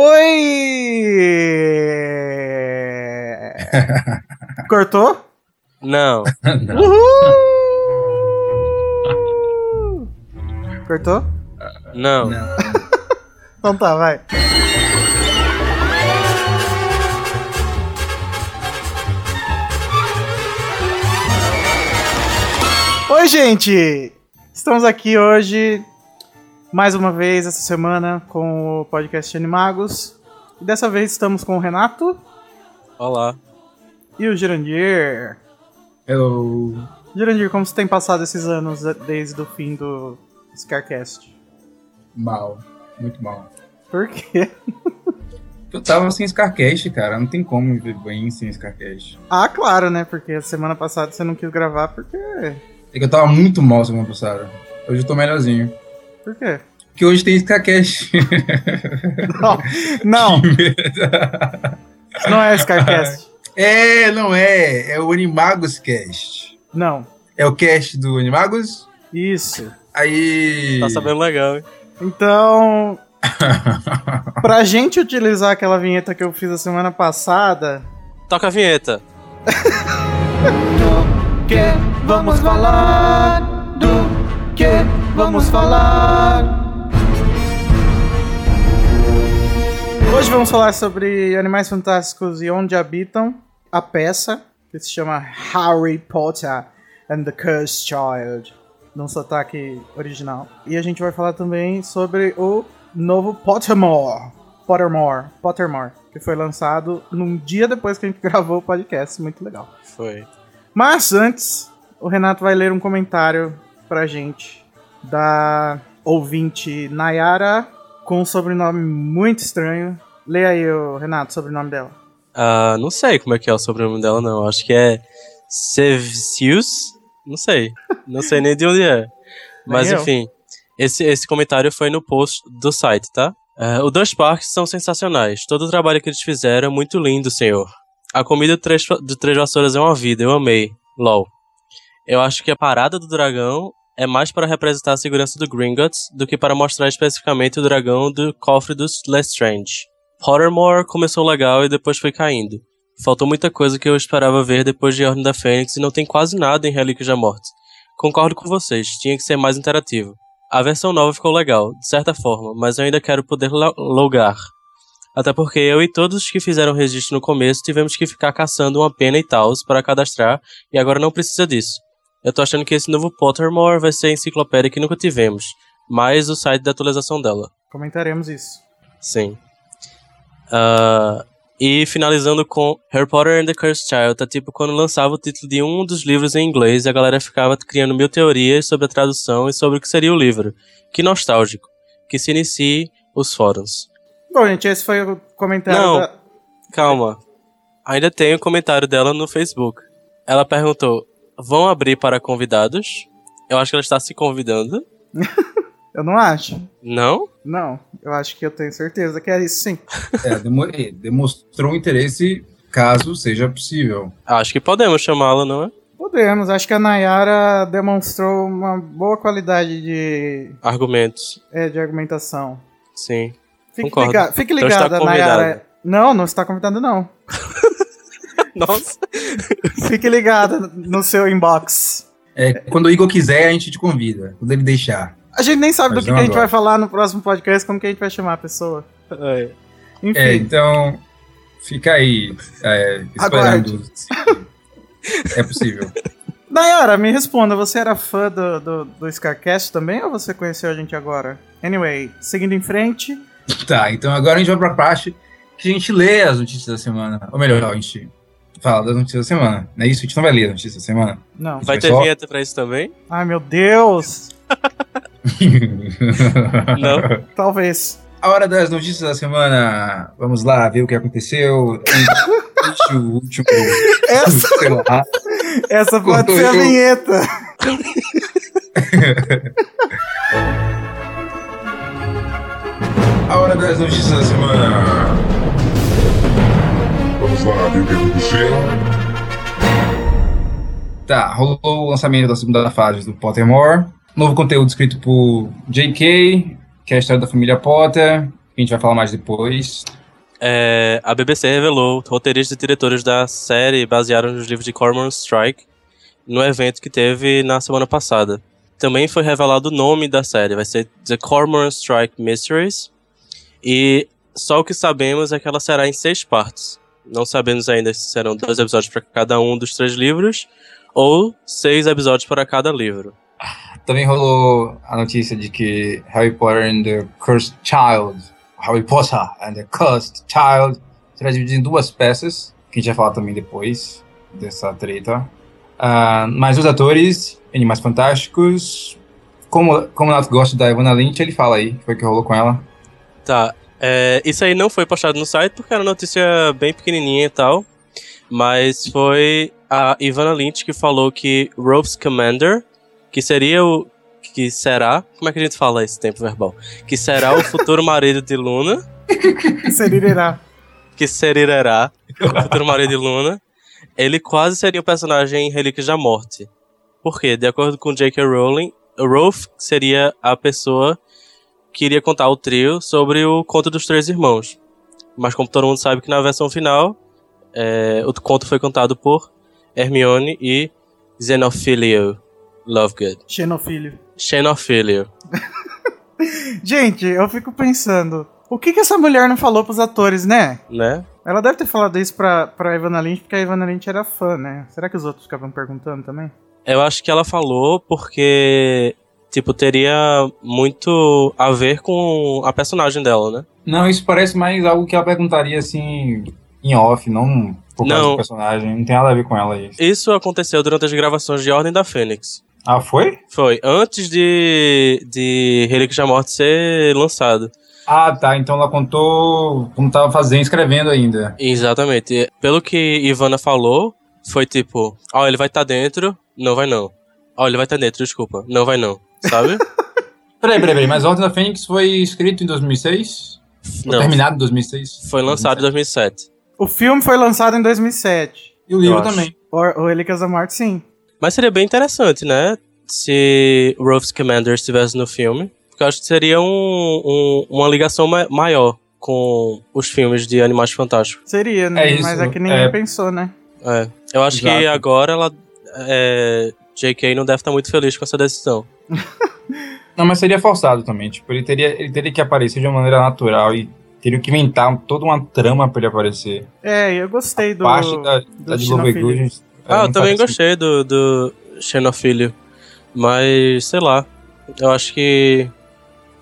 Oi! Cortou? Não. Uhul! Cortou? Não. Não. Então tá, vai. Oi, gente! Estamos aqui hoje, mais uma vez, essa semana, com o podcast Animagos. E dessa vez estamos com o Renato Olá. e o Girandir. Eu. Girandir, como você tem passado esses anos desde o fim do Scarcast? Mal. Muito mal. Por quê? Eu tava sem Scarcast, cara. Não tem como viver bem sem Scarcast. Ah, claro, né? Porque a semana passada você não quis gravar, porque. É que eu tava muito mal semana passada. Hoje eu tô melhorzinho. Por quê? Porque hoje tem Scarcast. Não, não, não é Scarcast. é, não é. É o Animagos Cast. Não, É o cast do Animagos? isso. Aí. Tá sabendo legal, hein? Então, pra gente utilizar aquela vinheta que eu fiz a semana passada, Toca a vinheta. que vamos falar? Do que vamos falar? Hoje vamos falar sobre Animais Fantásticos e Onde Habitam, a peça que se chama Harry Potter and the Cursed Child, num sotaque original. E a gente vai falar também sobre o novo Pottermore, Pottermore, Pottermore, que foi lançado num dia depois que a gente gravou o podcast, muito legal. Foi. Mas antes, o Renato vai ler um comentário pra gente da ouvinte Nayara com um sobrenome muito estranho. Leia aí, Renato, o sobrenome dela. Ah, não sei como é que é o sobrenome dela, não. Acho que é Sevcius? Não sei. Não sei nem de onde é. Mas eu. enfim, esse, esse comentário foi no post do site, tá? Ah, os dois parques são sensacionais. Todo o trabalho que eles fizeram é muito lindo, senhor. A comida de três, de três vassouras é uma vida, eu amei. LOL. Eu acho que a parada do dragão é mais para representar a segurança do Gringotts do que para mostrar especificamente o dragão do cofre dos Lestrange. Pottermore começou legal e depois foi caindo. Faltou muita coisa que eu esperava ver depois de Ordem da Fênix e não tem quase nada em Relíquias da Morte. Concordo com vocês, tinha que ser mais interativo. A versão nova ficou legal, de certa forma, mas eu ainda quero poder lo- logar. Até porque eu e todos os que fizeram registro no começo tivemos que ficar caçando uma pena e tals para cadastrar e agora não precisa disso. Eu tô achando que esse novo Pottermore vai ser a enciclopédia que nunca tivemos, mais o site da atualização dela. Comentaremos isso. Sim. Ah, e finalizando com Harry Potter and the Cursed Child, tá tipo quando lançava o título de um dos livros em inglês e a galera ficava criando mil teorias sobre a tradução e sobre o que seria o livro. Que nostálgico. Que se inicie os fóruns. Bom, gente, esse foi o comentário Não. da... Calma. Ainda tem o comentário dela no Facebook. Ela perguntou: vão abrir para convidados? Eu acho que ela está se convidando. Eu não acho. Não? Não, eu acho que eu tenho certeza que é isso sim. É, demo- é, demonstrou interesse caso seja possível. Acho que podemos chamá-la, não é? Podemos, acho que a Nayara demonstrou uma boa qualidade de, Argumentos. é, de argumentação. Sim. Fique, Concordo. liga- fique Então está ligada, Nayara. convidada. Não, não está convidado, não. Nossa. Fique ligada no seu inbox. É, quando o Igor quiser, a gente te convida. Quando ele deixar. A gente nem sabe Mas do que, que a gente vai falar no próximo podcast, como que a gente vai chamar a pessoa. É. Enfim, É, então, fica aí, é, esperando. É possível. Nayara, me responda, você era fã do, do, do Scarcast também ou você conheceu a gente agora? Anyway, seguindo em frente, Tá, então agora a gente vai pra parte que a gente lê as notícias da semana. Ou melhor, a gente fala das notícias da semana. Não é isso? A gente não vai ler as notícias da semana. não. Vai ter Pessoal? vinheta pra isso também? Ai, meu Deus! Não? Talvez. A hora das notícias da semana. Vamos lá ver o que aconteceu. O último. Essa, Sei lá. essa pode ser a vinheta. A hora das notícias da semana. Vamos lá ver o que aconteceu. Tá, rolou o lançamento da segunda fase do Pottermore. Novo conteúdo escrito por J.K., que é a história da família Potter. a gente vai falar mais depois. É, a BBC revelou roteiristas e diretores da série basearam nos livros de Cormoran Strike no evento que teve na semana passada. Também foi revelado o nome da série, vai ser The Cormoran Strike Mysteries. E só o que sabemos é que ela será em seis partes. Não sabemos ainda se serão dois episódios para cada um dos três livros ou seis episódios para cada livro. Também rolou a notícia de que Harry Potter and the Cursed Child, Harry Potter and the Cursed Child, será dividido em duas peças, que a gente vai falar também depois dessa treta. Uh, mas os atores, Animais Fantásticos, como, como o Nato gosta da Ivana Lynch, ele fala aí, foi o que rolou com ela. Tá, é, isso aí não foi postado no site porque era uma notícia bem pequenininha e tal, mas foi a Ivana Lynch que falou que Rose Commander, que seria o que será, como é que a gente fala esse tempo verbal? Que será o futuro marido de Luna. Serirá. que serirá o futuro marido de Luna. Ele quase seria um personagem em Relíquias da Morte. Por quê? De acordo com J.K. Rowling, Rolf seria a pessoa que iria contar o trio sobre o conto dos três irmãos. Mas como todo mundo sabe que na versão final, é, o conto foi contado por Hermione e Xenophilio Lovegood. Xenofilho. Xenophilio. Gente, eu fico pensando, o que que essa mulher não falou pros atores, né? Né? Ela deve ter falado isso pra, pra Ivana Lynch, porque a Ivana Lynch era fã, né? Será que os outros ficavam perguntando também? Eu acho que ela falou porque, tipo, teria muito a ver com a personagem dela, né? Não, isso parece mais algo que ela perguntaria assim em off, não por causa Não. do personagem. Não tem nada a ver com ela isso. Isso aconteceu durante as gravações de Ordem da Fênix. Ah, foi? Foi antes de, de Relíquias da Morte ser lançado. Ah, tá. Então ela contou como tava fazendo, escrevendo ainda. Exatamente. Pelo que Ivana falou, foi tipo, ó, ele vai estar dentro, não vai não. Ó, ele vai estar dentro, desculpa, não vai não. Sabe? Peraí, peraí, peraí. Mas Ordem da Fênix foi escrito em 2006? Foi não. terminado em 2006? Foi lançado em 2007. O filme foi lançado em 2007. E o livro também. O, o Relíquias da Morte, sim. Mas seria bem interessante, né? Se Rose Commander estivesse no filme. Porque eu acho que seria um, um- uma ligação ma- maior com os filmes de Animais Fantásticos. Seria, né? É isso, Mas é que ninguém é. pensou, né? É. Eu acho que Exato. agora ela. É, J.K. não deve estar muito feliz com essa decisão. Não, mas seria forçado também. Tipo, ele teria, ele teria que aparecer de uma maneira natural e teria que inventar toda uma trama pra ele aparecer. É, eu gostei do. Parte da, do da de Xenofilho. Lovegood. Ah, eu também gostei do, do Xenofilho. Mas, sei lá. Eu acho que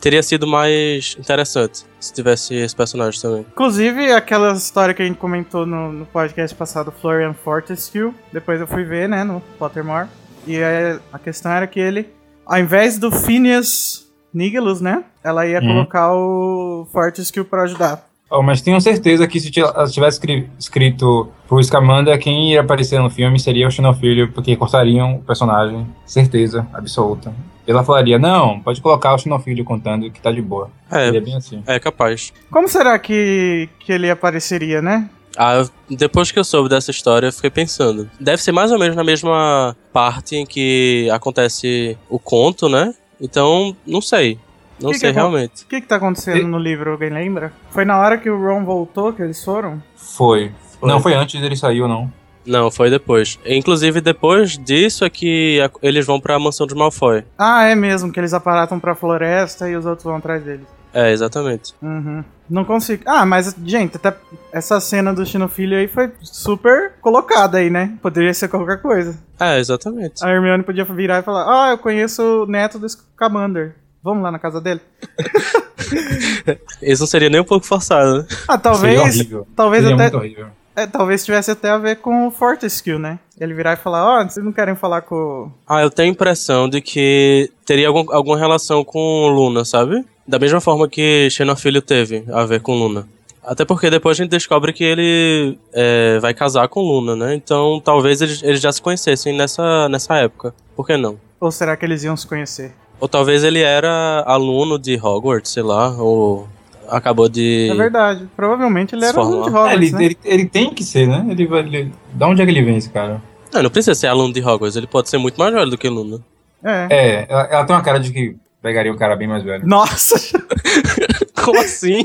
teria sido mais interessante se tivesse esse personagem também. Inclusive, aquela história que a gente comentou no, no podcast passado, Florian Fortescue, depois eu fui ver, né, no Pottermore. E aí, a questão era que ele, ao invés do Phineas Nigellus, né, ela ia Uhum. colocar o Fortescue pra ajudar. Oh, mas tenho certeza que se ela tivesse escri- escrito pro Scamander, quem ia aparecer no filme seria o Xenofilho, porque cortariam o personagem. Certeza, absoluta. Ela falaria, não, pode colocar o Xenofilho contando que tá de boa. Seria É, bem assim. é capaz. Como será que, que ele apareceria, né? Ah, depois que eu soube dessa história, eu fiquei pensando. Deve ser mais ou menos na mesma parte em que acontece o conto, né? Então, não sei. Não Que que sei é bom? realmente. O que que tá acontecendo E- no livro, alguém lembra? Foi na hora que o Ron voltou que eles foram? Foi. Foi. Não foi antes dele sair ou não. Não, foi depois. Inclusive, depois disso é que a- eles vão pra mansão dos Malfoy. Ah, é mesmo, que eles aparatam pra floresta e os outros vão atrás deles. É, exatamente. Uhum. Não consigo. Ah, mas, gente, até essa cena do Xenofilho aí foi super colocada aí, né? Poderia ser qualquer coisa. É, exatamente. A Hermione podia virar e falar: Ah, eu conheço o neto do Scamander. Vamos lá na casa dele? Isso não seria nem um pouco forçado, né? Ah, Seria talvez. horrível. Talvez Seria até. muito horrível. É, talvez tivesse até a ver com o Fortescue, né? Ele virar e falar: Ó, vocês não querem falar com. o- Ah, eu tenho a impressão de que teria algum- alguma relação com Luna, sabe? Da mesma forma que Xenofilho teve a ver com Luna. Até porque depois a gente descobre que ele é, vai casar com Luna, né? Então talvez eles, eles já se conhecessem nessa, nessa época. Por que não? Ou será que eles iam se conhecer? Ou talvez ele era aluno de Hogwarts, sei lá, ou acabou de. É verdade. Provavelmente ele era um de. Hogwarts, É, ele, né? ele, ele tem que ser, né? Ele vai. Ele, da onde é que ele vem, esse cara? Não, não precisa ser aluno de Hogwarts, ele pode ser muito mais velho do que Luna. É. É, ela, ela tem uma cara de que pegaria um cara bem mais velho. Nossa! Como assim?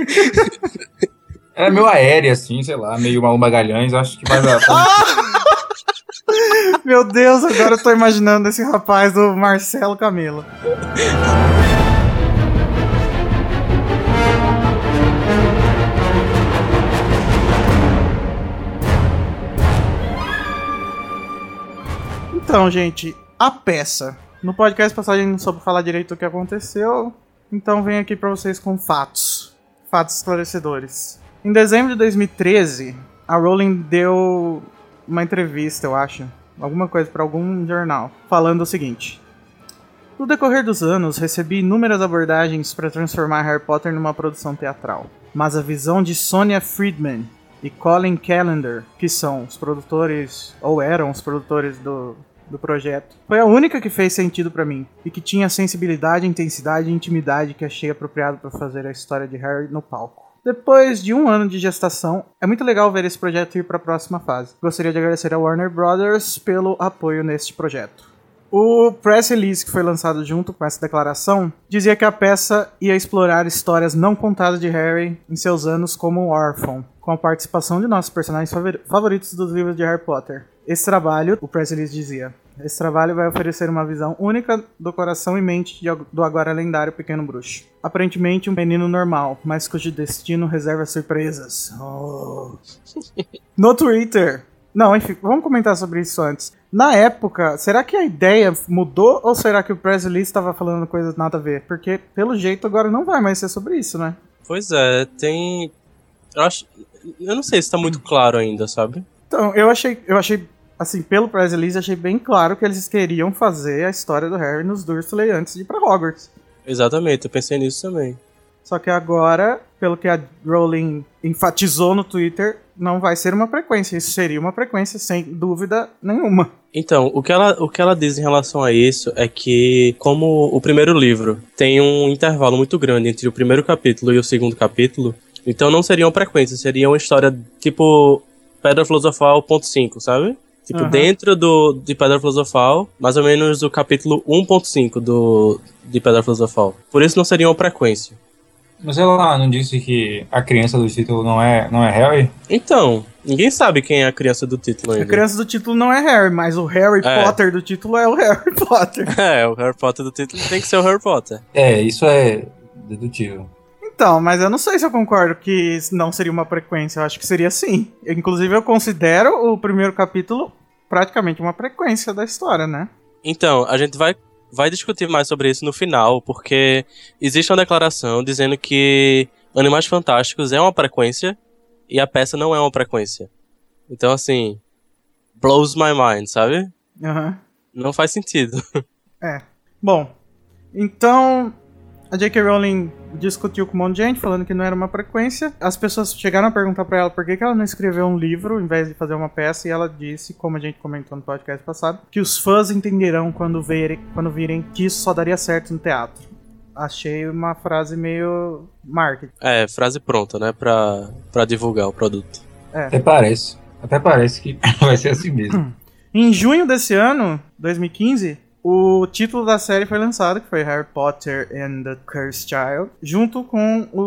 Era meio aérea, assim, sei lá, meio Malu Magalhães, acho que vai dar. Meu Deus, agora eu tô imaginando esse rapaz do Marcelo Camelo. Então, gente, a peça. No podcast passado a gente não soube falar direito o que aconteceu, então venho aqui pra vocês com fatos. Fatos esclarecedores. Em dezembro de 2013, a Rowling deu uma entrevista, eu acho, alguma coisa para algum jornal, falando o seguinte: No decorrer dos anos, recebi inúmeras abordagens para transformar Harry Potter numa produção teatral, mas a visão de Sonia Friedman e Colin Callender, que são os produtores ou eram os produtores do do projeto. Foi a única que fez sentido para mim e que tinha a sensibilidade, intensidade e intimidade que achei apropriado para fazer a história de Harry no palco. Depois de um ano de gestação, é muito legal ver esse projeto ir para a próxima fase. Gostaria de agradecer a Warner Brothers pelo apoio neste projeto. O press release que foi lançado junto com essa declaração dizia que a peça ia explorar histórias não contadas de Harry em seus anos como órfão, com a participação de nossos personagens favoritos dos livros de Harry Potter. Esse trabalho, o press release dizia, esse trabalho vai oferecer uma visão única do coração e mente do agora lendário Pequeno Bruxo. Aparentemente um menino normal, mas cujo destino reserva surpresas. Oh. No Twitter. Não, enfim, vamos comentar sobre isso antes. Na época, será que a ideia mudou ou será que o Presley estava falando coisas nada a ver? Porque, pelo jeito, agora não vai mais ser sobre isso, né? Pois é, tem. Eu acho. Eu não sei se tá muito claro ainda, sabe? Então, eu achei, eu achei assim, pelo press release, achei bem claro que eles queriam fazer a história do Harry nos Dursley antes de ir pra Hogwarts. Exatamente, eu pensei nisso também. Só que agora, pelo que a Rowling enfatizou no Twitter, não vai ser uma frequência. Isso seria uma frequência, sem dúvida nenhuma. Então, o que, ela, o que ela diz em relação a isso é que, como o primeiro livro tem um intervalo muito grande entre o primeiro capítulo e o segundo capítulo, então não seria uma frequência, seria uma história tipo Pedra Filosofal ponto .5, sabe? Tipo, uhum. dentro do, de Pedra Filosofal, mais ou menos do capítulo 1.5 do, de Pedra Filosofal. Por isso não seria uma frequência. Mas ela não disse que a criança do título não é, não é Harry? Então, ninguém sabe quem é a criança do título ainda. A criança do título não é Harry, mas o Harry é. Potter do título é o Harry Potter. É, o Harry Potter do título tem que ser o Harry Potter. É, isso é dedutível. Então, mas eu não sei se eu concordo que não seria uma frequência. Eu acho que seria sim. Inclusive, eu considero o primeiro capítulo praticamente uma frequência da história, né? Então, a gente vai, vai discutir mais sobre isso no final, porque existe uma declaração dizendo que Animais Fantásticos é uma frequência e a peça não é uma frequência. Então, assim, blows my mind, sabe? Uhum. Não faz sentido. É. Bom, então a J.K. Rowling discutiu com um monte de gente, falando que não era uma frequência. As pessoas chegaram a perguntar para ela por que, que ela não escreveu um livro em vez de fazer uma peça, e ela disse, como a gente comentou no podcast passado, que os fãs entenderão quando, verem, quando virem que isso só daria certo no teatro. Achei uma frase meio marketing. É, frase pronta, né, pra, pra divulgar o produto. É. Até parece. Até parece que vai ser assim mesmo. Em junho desse ano, 2015, o título da série foi lançado, que foi Harry Potter and the Cursed Child, junto com o,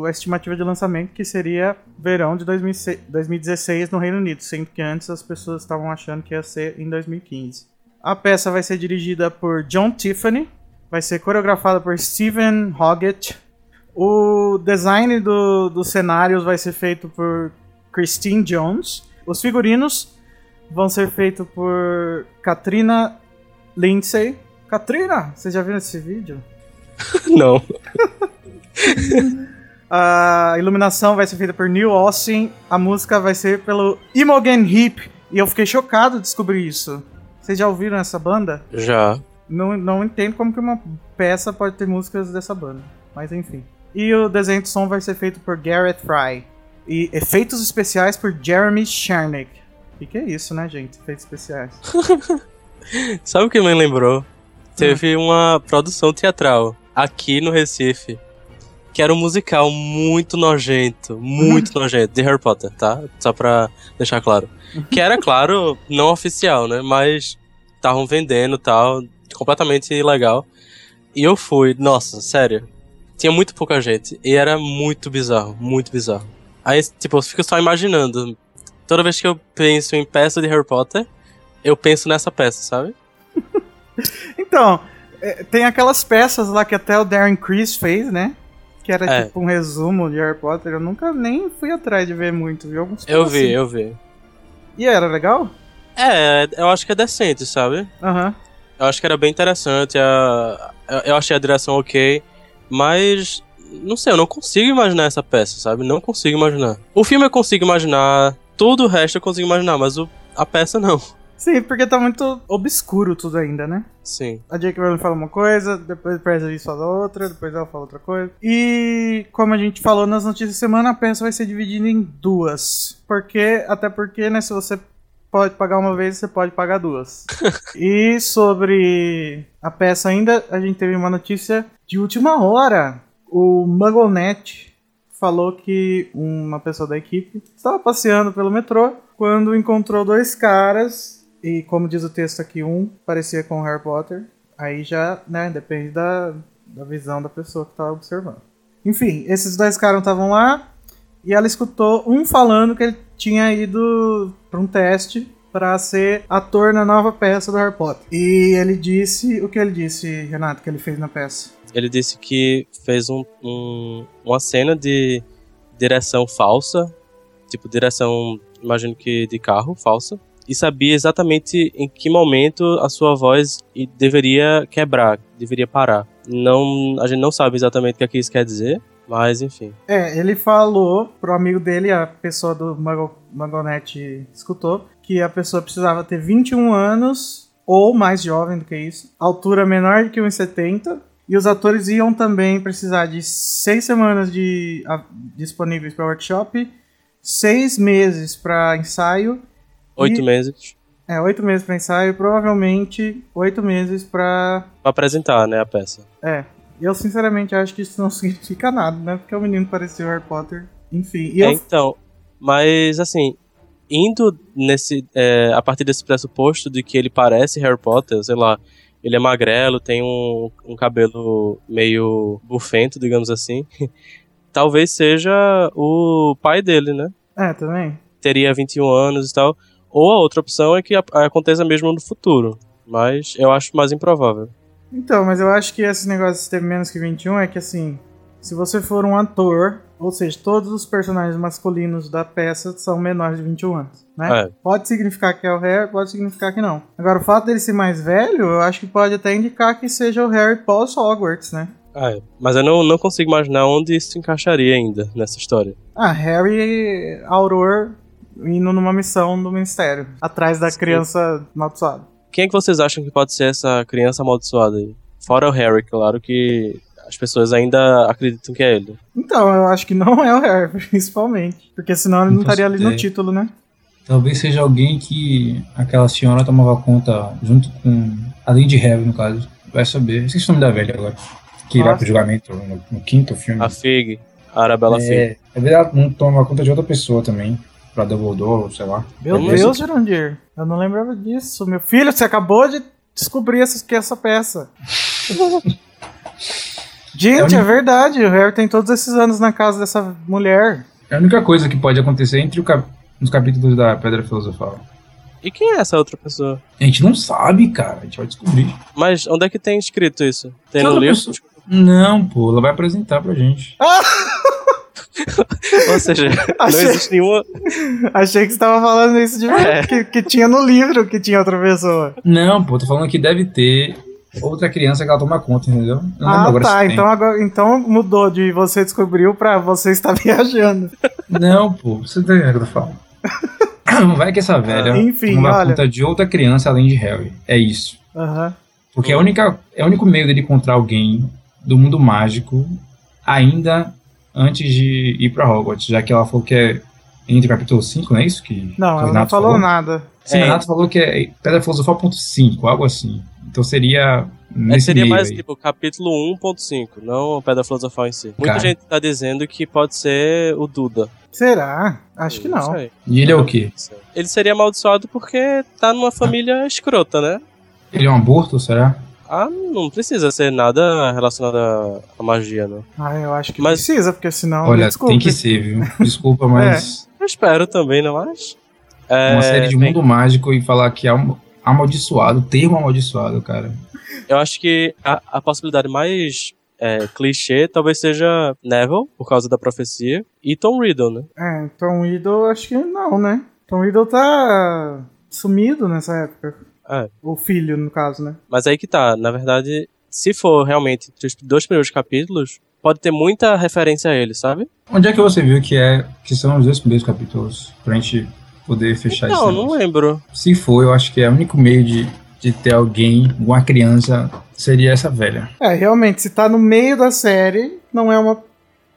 o, a estimativa de lançamento, que seria verão de 2016 no Reino Unido, sendo que antes as pessoas estavam achando que ia ser em 2015. A peça vai ser dirigida por John Tiffany, vai ser coreografada por Steven Hoggett. O design do, dos cenários vai ser feito por Christine Jones. Os figurinos vão ser feitos por Katrina Lindsay. Katrina, você já viu esse vídeo? Não. a iluminação vai ser feita por Neil Austin. A música vai ser pelo Imogen Heap. E eu fiquei chocado de descobrir isso. Vocês já ouviram essa banda? Já. Não, não entendo como que uma peça pode ter músicas dessa banda. Mas enfim. E o desenho de som vai ser feito por Gareth Fry. E efeitos especiais por Jeremy Charnick. O que é isso, né, gente? Efeitos especiais. Sabe o que me lembrou? Teve hum. uma produção teatral aqui no Recife que era um musical muito nojento, muito nojento, de Harry Potter, tá? Só pra deixar claro. Que era, claro, não oficial, né? Mas estavam vendendo tal, completamente ilegal. E eu fui, nossa, sério. tinha muito pouca gente. E era muito bizarro, muito bizarro. Aí, tipo, eu fico só imaginando. Toda vez que eu penso em peça de Harry Potter, eu penso nessa peça, sabe? Então, é, tem aquelas peças lá que até o Darren Criss fez, né? Que era É. tipo um resumo de Harry Potter. Eu nunca nem fui atrás de ver muito, viu? Alguns Eu vi, pedacinhos. eu vi. E era legal? É, eu acho que é decente, sabe? Aham. Eu acho que era bem interessante. A, eu- achei a direção ok. Mas. Não sei, eu não consigo imaginar essa peça, sabe? Não consigo imaginar. O filme eu consigo imaginar. Tudo o resto eu consigo imaginar, mas o, a peça não. Sim, porque tá muito obscuro tudo ainda, né? Sim. A Jake Rowling fala uma coisa, depois o Presley fala outra, depois ela fala outra coisa. E como a gente falou nas notícias da semana, a peça vai ser dividida em duas. Porque, até porque, né, se você pode pagar uma vez, você pode pagar duas. e sobre a peça ainda, a gente teve uma notícia de última hora. O MuggleNet falou que uma pessoa da equipe estava passeando pelo metrô quando encontrou dois caras e como diz o texto aqui, um parecia com Harry Potter. Aí já, né, depende da, da visão da pessoa que estava observando. Enfim, esses dois caras estavam lá e ela escutou um falando que ele tinha ido para um teste para ser ator na nova peça do Harry Potter. E ele disse, o que ele disse, Renato, que ele fez na peça? Ele disse que fez um, um- uma cena de direção falsa, tipo direção, imagino que de carro falsa, e sabia exatamente em que momento a sua voz deveria quebrar, deveria parar. Não, a gente não sabe exatamente o que, é que isso quer dizer, mas enfim. É, ele falou pro amigo dele, a pessoa do MuggleNet escutou, que a pessoa precisava ter 21 anos ou mais jovem do que isso, altura menor do que 1,70 e os atores iam também precisar de seis semanas de a- disponíveis para workshop, seis meses para ensaio, Oito E- meses é oito meses para ensaio, e provavelmente oito meses para pra apresentar, né, a peça. é. Eu sinceramente acho que isso não significa nada, né? Porque o menino parecia o Harry Potter. Enfim, É, eu então, mas assim, indo nesse, é, a partir desse pressuposto de que ele parece Harry Potter, sei lá, ele é magrelo, tem um, um cabelo meio bufento, digamos assim, talvez seja o pai dele, né? É, também. Teria 21 anos e tal. Ou a outra opção é que a- aconteça mesmo no futuro, mas eu acho mais improvável. Então, mas eu acho que esse negócio de ter menos que 21 é que assim, se você for um ator, ou seja, todos os personagens masculinos da peça são menores de 21 anos, né? É. Pode significar que é o Harry, pode significar que não. Agora, o fato dele ser mais velho, eu acho que pode até indicar que seja o Harry pós Hogwarts, né? É. Mas eu não, não consigo imaginar onde isso se encaixaria ainda nessa história. Ah, Harry Auror indo numa missão do Ministério, atrás da Sim. criança amaldiçoada. Quem é que vocês acham que pode ser essa criança amaldiçoada aí? Fora o Harry, claro que as pessoas ainda acreditam que é ele. Então, eu acho que não é o Harry, principalmente. Porque senão ele não Não estaria ali no ideia. título, né? Talvez seja alguém que aquela senhora tomava conta junto com. Além de Harry, no caso. Vai saber. Esqueci o nome da velha agora. Que vai Nossa. pro julgamento no, no quinto filme. A Fig, a Arabella Fig. é, é verdade, ela não toma conta de outra pessoa também. Pra Dumbledore, sei lá. Meu Deus, Jurandir. Eu não lembrava disso. Meu filho, você acabou de descobrir essa, que é essa peça. Gente, É é verdade. O Harry tem todos esses anos na casa dessa mulher. É a única coisa que pode acontecer entre o cap- os capítulos da Pedra Filosofal. E quem é essa outra pessoa? A gente não sabe, cara. A gente vai descobrir. Mas onde é que tem escrito isso? Tem Que no livro? pessoa? Não, pô, ela vai apresentar pra gente. Ou seja, não Achei- existe nenhuma. Achei que você tava falando isso de É. que, que tinha no livro que tinha outra pessoa. Não, pô, tô falando que deve ter outra criança que ela toma conta, entendeu? Eu não Ah, tá. Então, agora, então mudou de você descobriu pra você estar viajando. Não, pô, você tá entendendo o que eu tô falando. Vai que essa velha Ah, enfim, toma olha. conta de outra criança além de Harry. É isso. Aham. Porque é, a única, é o único meio dele encontrar alguém do mundo mágico ainda antes de ir pra Hogwarts, já que ela falou que é entre capítulo 5, não é isso? Que Não, o ela não falou falou? nada. Sim, É. o Renato falou que é Pedra Filosofal ponto 5, algo assim. Então seria É, seria meio mais aí. tipo capítulo 1.5, não a Pedra Filosofal em si. Muita Cara. gente tá dizendo que pode ser o Duda. Será? Acho que não. sei. E ele é o quê? Ele seria amaldiçoado porque tá numa família escrota, né? Ele é um aborto, será? Ah, não precisa ser nada relacionado à- magia, não. Ah, eu acho que Mas- precisa, porque senão. Olha, tem que ser, viu? Desculpa, mas Eu espero também, não acho? uma série de mundo mágico e falar que é um amaldiçoado, termo amaldiçoado, cara. Eu acho que a, a possibilidade mais é, clichê talvez seja Neville, por causa da profecia, e Tom Riddle, né? É, Tom Riddle, acho que não, né? Tom Riddle tá sumido nessa época. É. O filho, no caso, né? Mas aí que tá, na verdade, se for realmente entre os dois primeiros capítulos, pode ter muita referência a ele, sabe? Onde é que você viu que é que são os dois primeiros capítulos pra gente poder fechar Não, esse não negócio? lembro. Se for, eu acho que é o único meio de, de ter alguém, uma criança, seria essa velha. É, realmente, se tá no meio da série, não é uma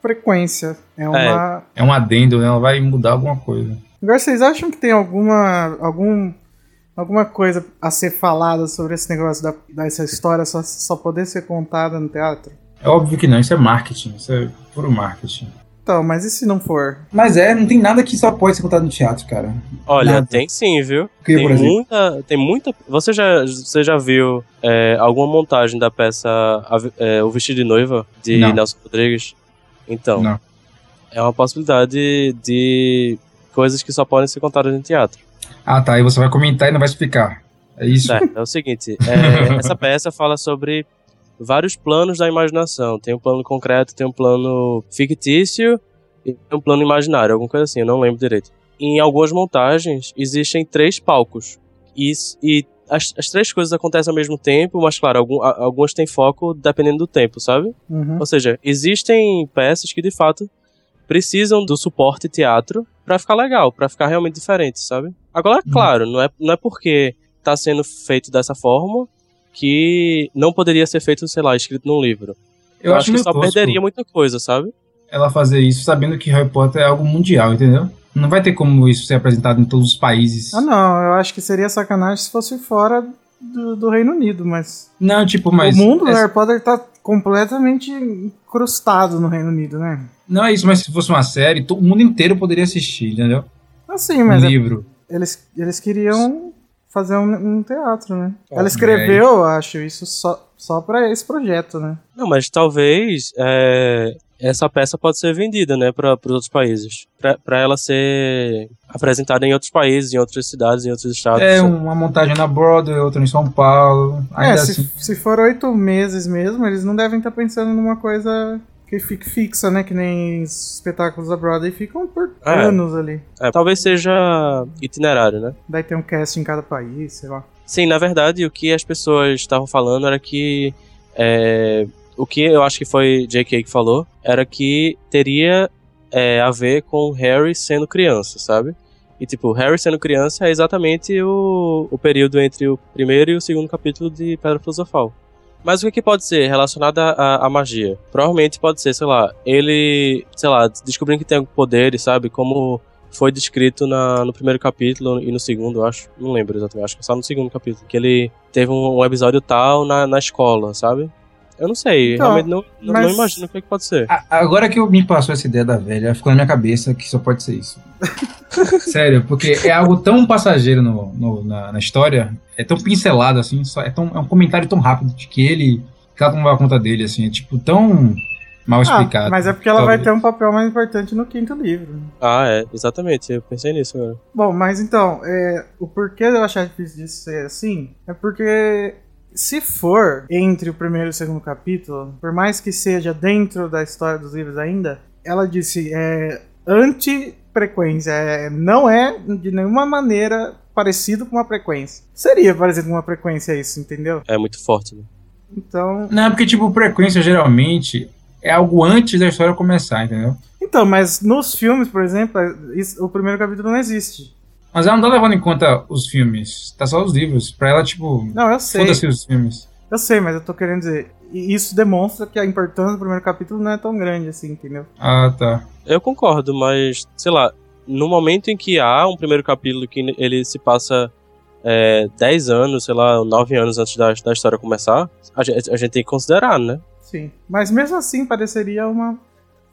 frequência. É uma. É um adendo, né? Ela vai mudar alguma coisa. Agora, vocês acham que tem alguma. algum. Alguma coisa a ser falada sobre esse negócio da, dessa história só, só poder ser contada no teatro? É óbvio que não, isso é marketing, isso é puro marketing. Então, mas e se não for? Mas é, não tem nada que só pode ser contado no teatro, cara. Olha, Nada. tem sim, viu? Que, tem por exemplo? muita, tem muita. Você já, você já viu é, alguma montagem da peça é, O Vestido de Noiva de Não. Nelson Rodrigues? Então, Não. é uma possibilidade de coisas que só podem ser contadas em teatro. Ah, tá. Aí você vai comentar e não vai explicar. É isso? É, é o seguinte, é, essa peça fala sobre vários planos da imaginação. Tem um plano concreto, tem um plano fictício e tem um plano imaginário, alguma coisa assim, eu não lembro direito. Em algumas montagens existem três palcos. E, e as, as três coisas acontecem ao mesmo tempo, mas claro, algum, algumas têm foco dependendo do tempo, sabe? Uhum. Ou seja, existem peças que de fato precisam do suporte teatro pra ficar legal, pra ficar realmente diferente, sabe? Agora, claro, não é, não é porque tá sendo feito dessa forma que não poderia ser feito, sei lá, escrito num livro. Eu, acho que meio só tosco perderia muita coisa, sabe? ela fazer isso sabendo que Harry Potter é algo mundial, entendeu? Não vai ter como isso ser apresentado em todos os países. Ah, não, eu acho que seria sacanagem se fosse fora do, do Reino Unido, mas. Não, tipo, mas. o mundo do Harry Potter tá completamente incrustado no Reino Unido, né? Não é isso, mas se fosse uma série, to- o mundo inteiro poderia assistir, entendeu? Assim, Um mas é- livro. eles, eles queriam fazer um, um teatro, né? Ó, Ela escreveu, eu acho, isso só, só pra esse projeto, né? Não, mas talvez é, essa peça pode ser vendida, né, para os outros países. Pra pra ela ser apresentada em outros países, em outras cidades, em outros estados. É uma montagem na Broadway, outra em São Paulo. Ainda é, assim. se, se for oito meses mesmo, eles não devem estar pensando numa coisa que fique fixa, né? Que nem os espetáculos da Broadway ficam por É. anos ali. É, talvez seja itinerário, né? Daí tem um cast em cada país, sei lá. Sim, na verdade, o que as pessoas estavam falando era que. é, o que eu acho que foi J.K. que falou era que teria é, a ver com Harry sendo criança, sabe? E, tipo, Harry sendo criança é exatamente o, o período entre o primeiro e o segundo capítulo de Pedra Filosofal. Mas o que, que pode ser relacionado à, magia? Provavelmente pode ser, sei lá, ele, sei lá, descobrindo que tem poderes, sabe? Como foi descrito na, no primeiro capítulo e no segundo, acho. Não lembro exatamente, acho que só no segundo capítulo. Que ele teve um, um episódio tal na, na escola, sabe? Eu não sei, Então, realmente não, não, mas- não imagino o que, que pode ser. A- Agora que eu me passou essa ideia da velha, ficou na minha cabeça que só pode ser isso. Sério, porque é algo tão passageiro no, no- na, na história, é tão pincelado assim, só, é, tão, é um comentário tão rápido de que ele. que ela tomava conta dele, assim, é tipo tão mal Ah, explicado. mas é porque ela vai Talvez. ter um papel mais importante no quinto livro. Ah, é, exatamente, eu pensei nisso agora. Bom, mas então, é, o porquê de eu achar difícil disso ser assim é porque se for entre o primeiro e o segundo capítulo, por mais que seja dentro da história dos livros ainda, ela disse é anti-frequência, é, não é de nenhuma maneira parecido com uma frequência. Seria parecido com uma frequência isso, entendeu? É muito forte, né? Então, Não, porque, tipo, frequência geralmente é algo antes da história começar, entendeu? então, mas nos filmes, por exemplo, isso- o primeiro capítulo não existe. Mas ela não tá levando em conta os filmes, tá só os livros. Pra ela, tipo, Não, eu sei. foda-se os filmes. Eu sei, mas eu tô querendo dizer, e isso demonstra que a importância do primeiro capítulo não é tão grande assim, entendeu? Ah, tá. Eu concordo, mas, sei lá, no momento em que há um primeiro capítulo que ele se passa é, 10 anos, sei lá, 9 anos antes da, da história começar, a gente, a gente tem que considerar, né? Sim. Mas mesmo assim pareceria uma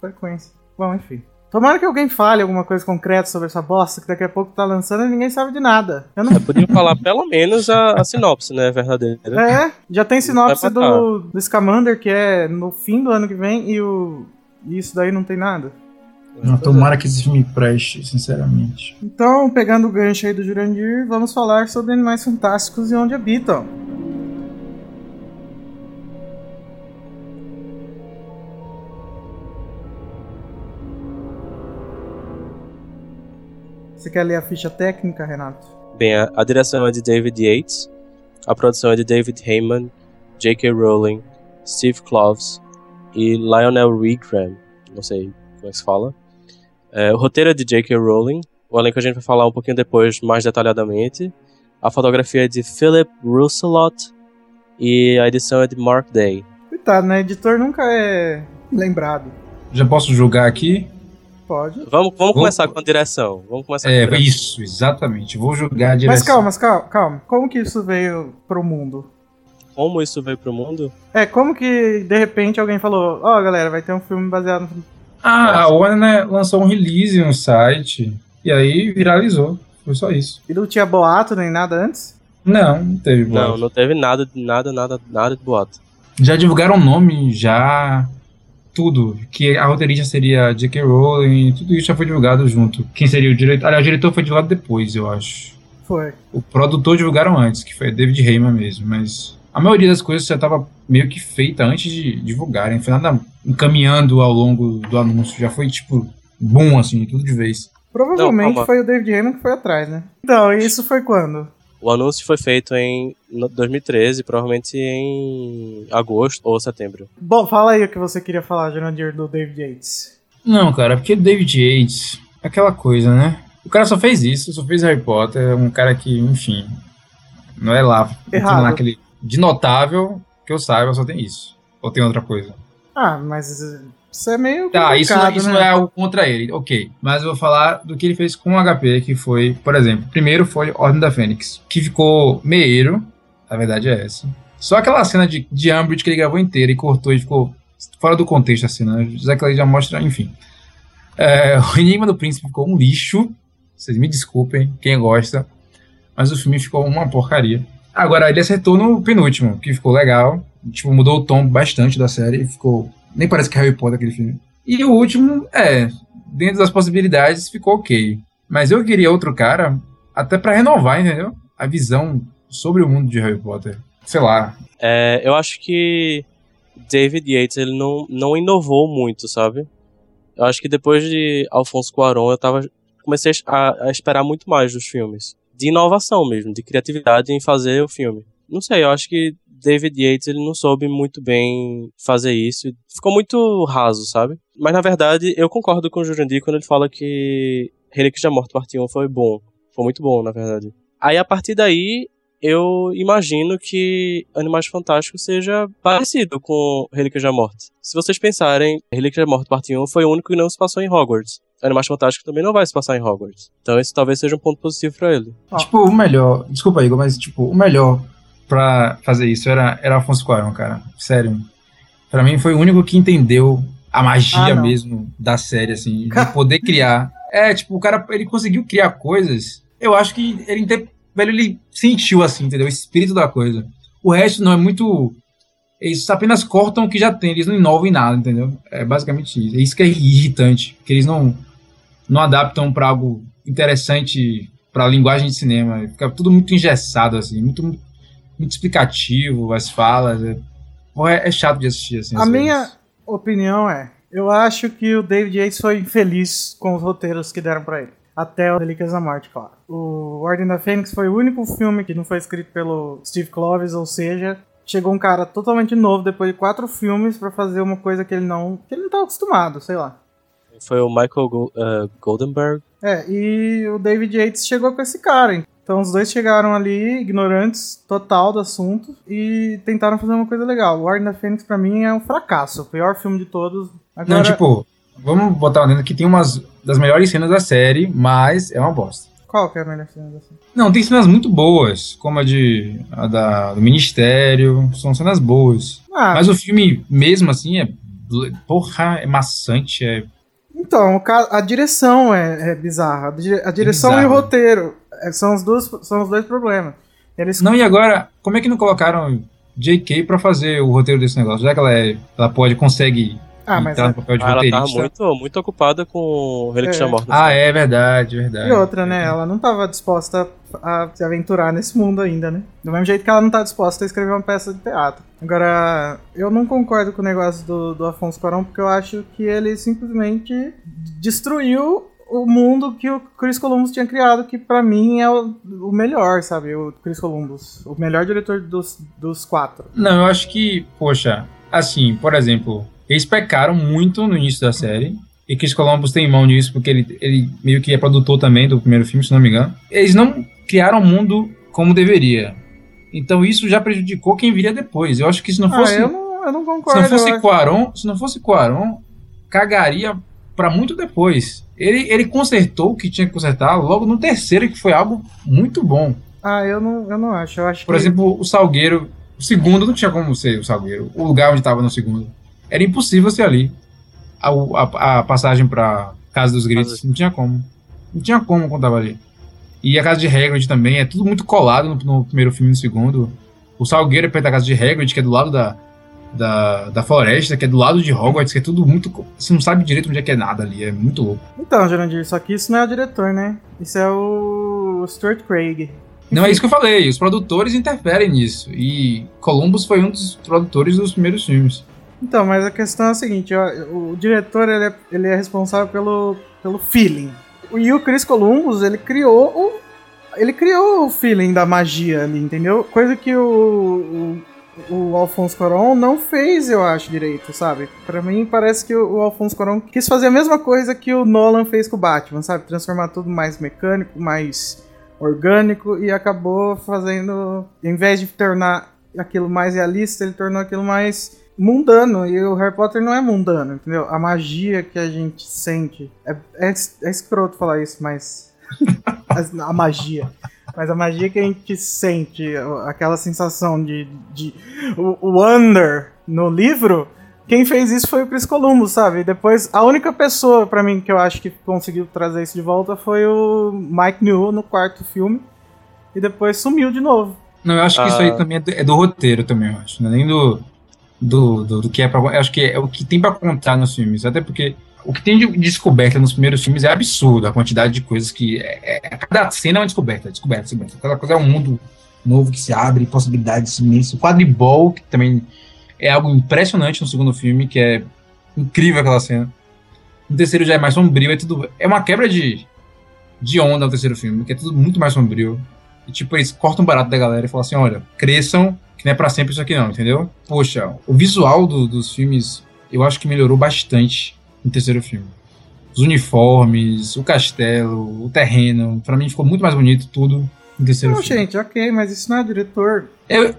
frequência. Bom, enfim. Tomara que alguém fale alguma coisa concreta sobre essa bosta, que daqui a pouco tá lançando e ninguém sabe de nada. Eu não... Eu podia falar pelo menos a, a sinopse, né? Verdadeira. É, já tem sinopse do, do Scamander, que é no fim do ano que vem, e o. E isso daí não tem nada. Não, tomara que esse filme preste, sinceramente. Então, pegando o gancho aí do Jurandir, vamos falar sobre animais fantásticos e onde habitam. Você quer ler a ficha técnica, Renato? Bem, a, a direção é de David Yates, a produção é de David Heyman, J.K. Rowling, Steve Kloves e Lionel Regram, não sei como é que se fala. É, o roteiro é de J.K. Rowling, o elenco a gente vai falar um pouquinho depois, mais detalhadamente. A fotografia é de Philip Rousselot e a edição é de Mark Day. Coitado, né? Editor nunca é lembrado. Já posso julgar aqui? Pode. Vamos, vamos Vou- começar com a direção. Vamos começar É, com a direção. isso, exatamente. Vou julgar a direção. Mas calma, mas calma, calma. Como que isso veio pro mundo? Como isso veio pro mundo? É, como que de repente alguém falou: Ó, galera, vai ter um filme baseado no. Ah, a Warner né, lançou um release no site e aí viralizou. Foi só isso. E não tinha boato nem nada antes? Não, não teve Não, boato. não teve nada, nada, nada, nada de boato. Já divulgaram o nome, já. Tudo. Que a roteirista seria J.K. Rowling, tudo isso já foi divulgado junto. Quem seria o diretor? Aliás, o diretor foi divulgado depois, eu acho. Foi. O produtor divulgaram antes, que foi David Heyman mesmo, mas a maioria das coisas já estava meio que feita antes de divulgarem. Foi nada encaminhando ao longo do anúncio. Já foi tipo, boom, assim, tudo de vez. Provavelmente Não, foi o David Heyman que foi atrás, né? Então, e isso foi quando? O anúncio foi feito em no- 2013, provavelmente em agosto ou setembro. Bom, fala aí o que você queria falar, Jurandir, do David Yates. Não, cara, porque David Yates, aquela coisa, né? O cara só fez isso, só fez Harry Potter, é um cara que, enfim, não é lá, Errado. lá aquele de notável que eu saiba, só tem isso. Ou tem outra coisa. Ah, mas isso é meio. Tá, isso, isso né? não é algo contra ele, ok. Mas eu vou falar do que ele fez com o HP, que foi, por exemplo, primeiro foi Ordem da Fênix, que ficou meieiro, a verdade é essa. Só aquela cena de, de Umbridge que ele gravou inteira e cortou e ficou fora do contexto a cena, já que ele já mostra, enfim. É, o Enigma do Príncipe ficou um lixo, vocês me desculpem, quem gosta, mas o filme ficou uma porcaria. Agora, ele acertou no penúltimo, que ficou legal, tipo, mudou o tom bastante da série, ficou nem parece que é Harry Potter aquele filme. E o último, é, dentro das possibilidades, ficou ok. Mas eu queria outro cara, até pra renovar, entendeu? A visão sobre o mundo de Harry Potter. Sei lá. É, eu acho que David Yates ele não, não inovou muito, sabe? Eu acho que depois de Alfonso Cuarón eu tava comecei a, a esperar muito mais dos filmes, de inovação mesmo, de criatividade em fazer o filme. Não sei, eu acho que David Yates ele não soube muito bem fazer isso, ficou muito raso, sabe? Mas na verdade eu concordo com o Jurandir quando ele fala que Relíquias da Morte Parte 1 foi bom, foi muito bom na verdade. Aí a partir daí eu imagino que Animais Fantásticos seja parecido com Relíquias da Morte. Se vocês pensarem, Relíquias da Morte Parte 1 foi o único que não se passou em Hogwarts. Animais Fantásticos também não vai se passar em Hogwarts. Então esse talvez seja um ponto positivo pra ele. Ó. Tipo, o melhor. Desculpa, Igor, mas, tipo, o melhor pra fazer isso era, era Alfonso Cuarón, cara. Sério. Pra mim foi o único que entendeu a magia Ah, mesmo da série, assim, de poder criar. É, tipo, o cara, ele conseguiu criar coisas. Eu acho que ele, velho, ele sentiu, assim, entendeu? O espírito da coisa. O resto não é muito. Eles apenas cortam o que já tem, eles não inovam em nada, entendeu? É basicamente isso. É isso que é irritante, que eles não, não adaptam pra algo interessante pra linguagem de cinema. Fica tudo muito engessado, assim, muito, muito explicativo, as falas. É, porra, é, é chato de assistir, assim. A às minha vezes. opinião é: eu acho que o David Yates foi infeliz com os roteiros que deram pra ele. Até o Relíquias da Morte, claro. O Ordem da Fênix foi o único filme que não foi escrito pelo Steve Kloves, ou seja, chegou um cara totalmente novo depois de quatro filmes pra fazer uma coisa que ele não, que ele não tá acostumado, sei lá. Foi o Michael Go- eh, Goldenberg. É, e o David Yates chegou com esse cara. Então os dois chegaram ali, ignorantes total do assunto, e tentaram fazer uma coisa legal. O Ordem da Fênix, pra mim, é um fracasso. O pior filme de todos. Agora, Não, tipo, vamos botar dentro que tem umas das melhores cenas da série, mas é uma bosta. Qual que é a melhor cena dessa? Não, tem cenas muito boas, como a de a da, do Ministério, são cenas boas. Ah, Mas o filme, mesmo assim, é. Porra, é maçante, é. Então, a direção é, é bizarra. A dire- a direção e o roteiro é, são os, dois, são os dois problemas. Eles Não, e agora, como é que não colocaram JK pra fazer o roteiro desse negócio? Já que ela, é, ela pode, consegue Ah, mas entrar no papel de Ah, ela tava roteirista. muito, muito ocupada com Relíquia É. Morta. Ah, é verdade, verdade. E outra, né? Ela não tava disposta a se aventurar nesse mundo ainda, né? Do mesmo jeito que ela não tá disposta a escrever uma peça de teatro. Agora, eu não concordo com o negócio do, do Afonso Cuarón, porque eu acho que ele simplesmente destruiu o mundo que o Chris Columbus tinha criado, que pra mim é o, o melhor, sabe? O Chris Columbus. O melhor diretor dos, dos quatro. Não, eu acho que, poxa, assim, por exemplo, eles pecaram muito no início da série. E Chris Columbus tem mão nisso, porque ele, ele meio que é produtor também do primeiro filme, se não me engano. Eles não criaram o mundo como deveria. Então isso já prejudicou quem viria depois. Eu acho que se não fosse, ah, eu não, eu não se concordo. não fosse Quaron, se não fosse Quaron, cagaria pra muito depois. Ele, ele consertou o que tinha que consertar logo no terceiro, que foi algo muito bom. Ah, eu não, eu não acho. Eu acho Por que... exemplo, o Salgueiro, o segundo não tinha como ser o Salgueiro. O lugar onde estava no segundo. Era impossível ser ali. A, a, a passagem pra Casa dos Gritos, não tinha como. Não tinha como quando tava ali. E a Casa de Hagrid também, é tudo muito colado no, no primeiro filme e no segundo. O Salgueiro é perto da Casa de Hagrid, que é do lado da, da, da floresta, que é do lado de Hogwarts, que é tudo muito... Você não sabe direito onde é que é nada ali, é muito louco. Então, Jurandir, só que isso não é o diretor, né? Isso é o Stuart Craig. Não é isso que eu falei, os produtores interferem nisso. E Columbus foi um dos produtores dos primeiros filmes. Então, mas a questão é a seguinte, ó, o diretor ele é, ele é responsável pelo, pelo feeling. E o Chris Columbus, ele criou o ele criou o feeling da magia ali, entendeu? Coisa que o, o, o Alfonso Cuarón não fez, eu acho, direito, sabe? Pra mim parece que o, Alfonso Cuarón quis fazer a mesma coisa que o Nolan fez com o Batman, sabe? Transformar tudo mais mecânico, mais orgânico e acabou fazendo, em vez de tornar aquilo mais realista, ele tornou aquilo mais mundano. E o Harry Potter não é mundano, entendeu? A magia que a gente sente. É, é, é escroto falar isso, mas. a magia. Mas a magia que a gente sente, aquela sensação de, de wonder no livro, quem fez isso foi o Chris Columbus, sabe? E depois, a única pessoa pra mim que eu acho que conseguiu trazer isso de volta foi o Mike Newell no quarto filme. E depois sumiu de novo. Não, eu acho que isso aí Ah. também é do, é do roteiro também, eu acho. Não é nem do, do, do, do que é pra. Eu acho que é o que tem pra contar nos filmes. Até porque o que tem de descoberta nos primeiros filmes é absurdo. A quantidade de coisas que. É, é- cada cena é uma descoberta, descoberta, descoberta. Cada coisa é um mundo novo que se abre, possibilidades imensas. O quadribol, que também é algo impressionante no segundo filme, que é incrível aquela cena. No terceiro já é mais sombrio, é tudo. É uma quebra de, de onda no terceiro filme, que é tudo muito mais sombrio. E, tipo, eles cortam barato da galera e falam assim: olha, cresçam, que não é pra sempre isso aqui, não, entendeu? Poxa, o visual do- dos filmes eu acho que melhorou bastante no terceiro filme. Os uniformes, o castelo, o terreno, pra mim ficou muito mais bonito tudo no terceiro Não, filme. gente, ok, mas isso não é diretor. Eu,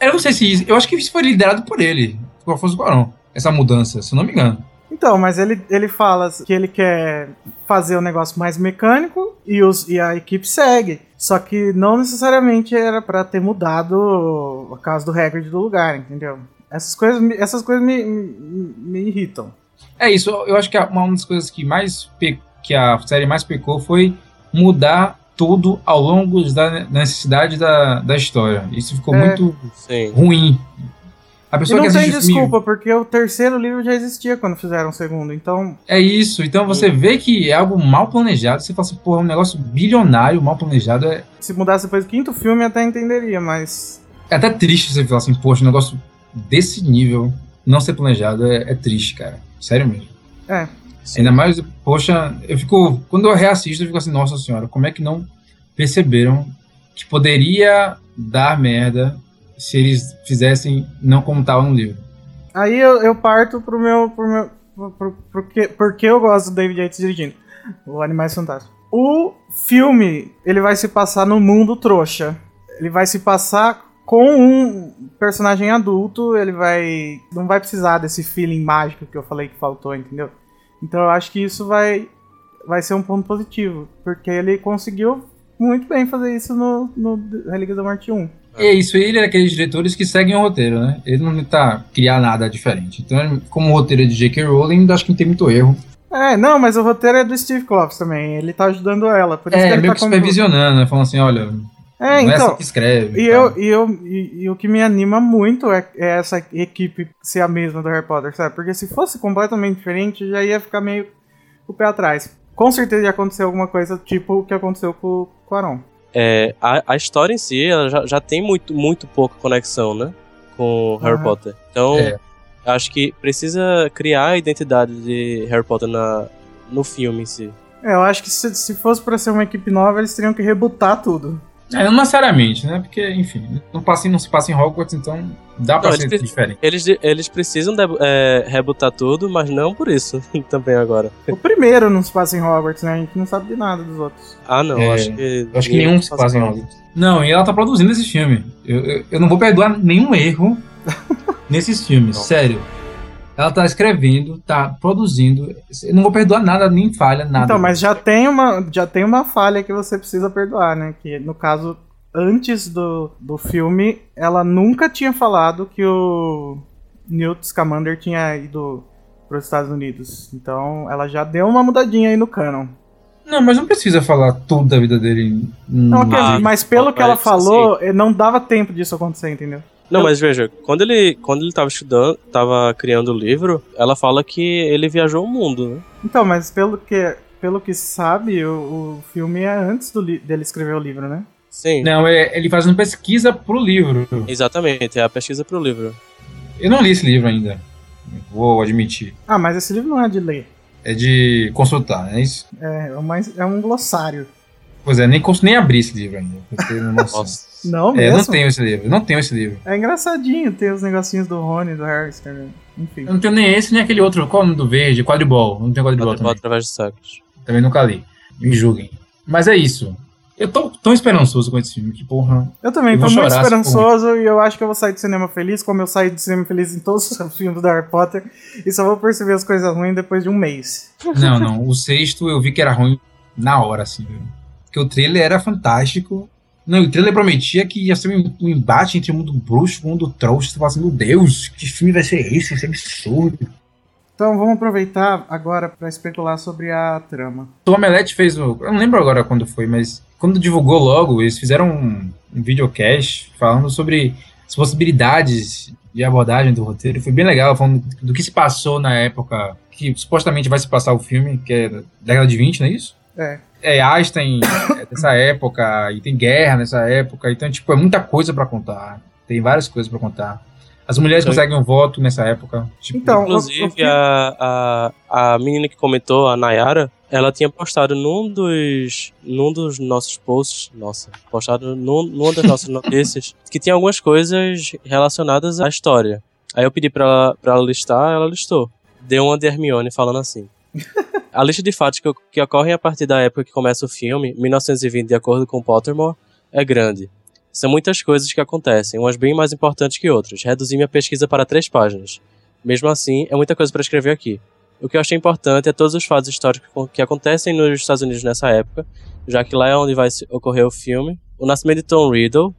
eu não sei se isso, eu acho que isso foi liderado por ele, por Afonso Cuarón, essa mudança, se eu não me engano. Então, mas ele, ele fala que ele quer fazer o negócio mais mecânico e, os, e a equipe segue. Só que não necessariamente era pra ter mudado a casa do Hagrid do lugar, entendeu? Essas coisas, essas coisas me, me, me irritam. É isso, eu acho que a- uma das coisas que mais pe- que a série mais pecou foi mudar tudo ao longo da da necessidade da, da história. Isso ficou É. muito Sim. ruim. A E pessoa não que tem desculpa, porque o terceiro livro já existia quando fizeram o segundo. Então, É isso. Então você vê que é algo mal planejado. Você fala assim, porra, é um negócio bilionário, mal planejado. É, se mudasse depois do quinto filme, até entenderia, mas. é até triste você falar assim, poxa, um negócio desse nível não ser planejado é, é triste, cara. Sério mesmo. É. Sim. Ainda mais, poxa, eu fico. Quando eu reassisto, eu fico assim, nossa senhora, como é que não perceberam que poderia dar merda se eles fizessem não como estava no livro? Aí eu, eu parto pro meu. Pro meu pro, porque, porque eu gosto do David Yates dirigindo. O Animais Fantásticos. O filme, ele vai se passar no mundo trouxa. Ele vai se passar com um personagem adulto, ele vai. Não vai precisar desse feeling mágico que eu falei que faltou, entendeu? Então eu acho que isso vai. Vai ser um ponto positivo. Porque ele conseguiu muito bem fazer isso no, no Relíquias da Morte 1. E é isso, ele é daqueles diretores que seguem o roteiro, né? Ele não tá criar nada diferente. Então, como o roteiro é de J.K. Rowling, acho que não tem muito erro. É, não, mas o roteiro é do Steve Kloves também. Ele tá ajudando ela. Por isso que É, ele meio tá que como- supervisionando, né? Falando assim, olha, É, não é então. assim que escreve. E, tal. eu, e, eu, e, e o que me anima muito é, é essa equipe ser a mesma do Harry Potter, sabe? Porque se fosse completamente diferente, já ia ficar meio o pé atrás. Com certeza ia acontecer alguma coisa tipo o que aconteceu com, com o Aron. É, a, a história em si ela já, já tem muito, muito pouca conexão, né? Com Harry. Potter. Então, É. acho que precisa criar a identidade de Harry Potter na, no filme em si. É, eu acho que se, se fosse pra ser uma equipe nova, eles teriam que rebutar tudo. É, não necessariamente, né? Porque, enfim, não, passa, não se passa em Hogwarts, então dá pra Não, ser eles- diferente. Eles, eles precisam debu- é, rebutar tudo, mas não por isso também agora. O primeiro não se passa em Hogwarts, né? A gente não sabe de nada dos outros. Ah, não, É, acho que. Acho que nenhum se passa em Hogwarts. Não, e ela tá produzindo esse filme. Eu, eu, eu não vou perdoar nenhum erro nesses filmes, Não. sério. Ela tá escrevendo, tá produzindo. Eu não vou perdoar nada, nem falha, nada. Então, mas já tem, uma, já tem uma falha que você precisa perdoar, né? Que no caso, antes do, do filme, ela nunca tinha falado que o Newt Scamander tinha ido para os Estados Unidos. Então, ela já deu uma mudadinha aí no canon. Não, mas não precisa falar tudo da vida dele. Não, mas pelo que ela falou, eh, não dava tempo disso acontecer, entendeu? Não, mas veja, quando ele, quando ele tava estudando, tava criando o livro, ela fala que ele viajou o mundo, né? Então, mas pelo que, pelo que se sabe, o, o filme é antes do dele escrever o livro, né? Sim, Não, é ele fazendo pesquisa pro livro. exatamente, é a pesquisa pro livro. Eu não li esse livro ainda. Vou admitir. Ah, mas esse livro não é de ler. É de consultar, não é isso? É, mais, é um glossário. Pois é, nem, nem abri esse livro ainda. Eu não, Nossa. Não É, mesmo? não tenho esse livro. Não tenho esse livro. É engraçadinho, tem os negocinhos do Rony, do Harry, cara. Enfim. Eu não tenho nem esse, nem aquele outro. Qual é o nome do verde? Quadribol. Não tenho quadribol Quadribol também. através dos séculos. Também nunca li. Me julguem. Mas é isso. Eu tô tão esperançoso com esse filme que, porra. Eu também Eu tô muito esperançoso e eu acho que eu vou sair do cinema feliz, como eu saí do cinema feliz em todos os filmes do Harry Potter, e só vou perceber as coisas ruins depois de um mês. Não, não. O sexto eu vi que era ruim na hora, assim. viu? Porque o trailer era fantástico. Não, o trailer prometia que ia ser um, embate entre o mundo bruxo e o mundo trouxa. Você fala assim, meu Deus, que filme vai ser esse? Vai ser absurdo. Então vamos aproveitar agora pra especular sobre a trama. O Omelete fez. Eu não lembro agora quando foi, mas quando divulgou logo, eles fizeram um, um videocast falando sobre as possibilidades de abordagem do roteiro. Foi bem legal, falando do que se passou na época que supostamente vai se passar o filme, que é da década de 20, não é isso? É. É, Einstein é dessa época, e tem guerra nessa época, então, tipo, é muita coisa pra contar. Tem várias coisas pra contar. As mulheres Sim. conseguem um voto nessa época. Tipo, Então, Inclusive, que- a, a, a menina que comentou, a Nayara, ela tinha postado num dos, num dos nossos posts, nossa, postado num, numa das nossas notícias, que tinha algumas coisas relacionadas à história. Aí eu pedi pra ela, pra ela listar, ela listou. Deu uma de Hermione falando assim. A lista de fatos que, que ocorrem a partir da época que começa o filme, 1920, de acordo com Pottermore, é grande. São muitas coisas que acontecem, umas bem mais importantes que outras. Reduzi minha pesquisa para três páginas. Mesmo assim, é muita coisa para escrever aqui. O que eu achei importante é todos os fatos históricos que acontecem nos Estados Unidos nessa época, já que lá é onde vai ocorrer o filme. O nascimento de Tom Riddle,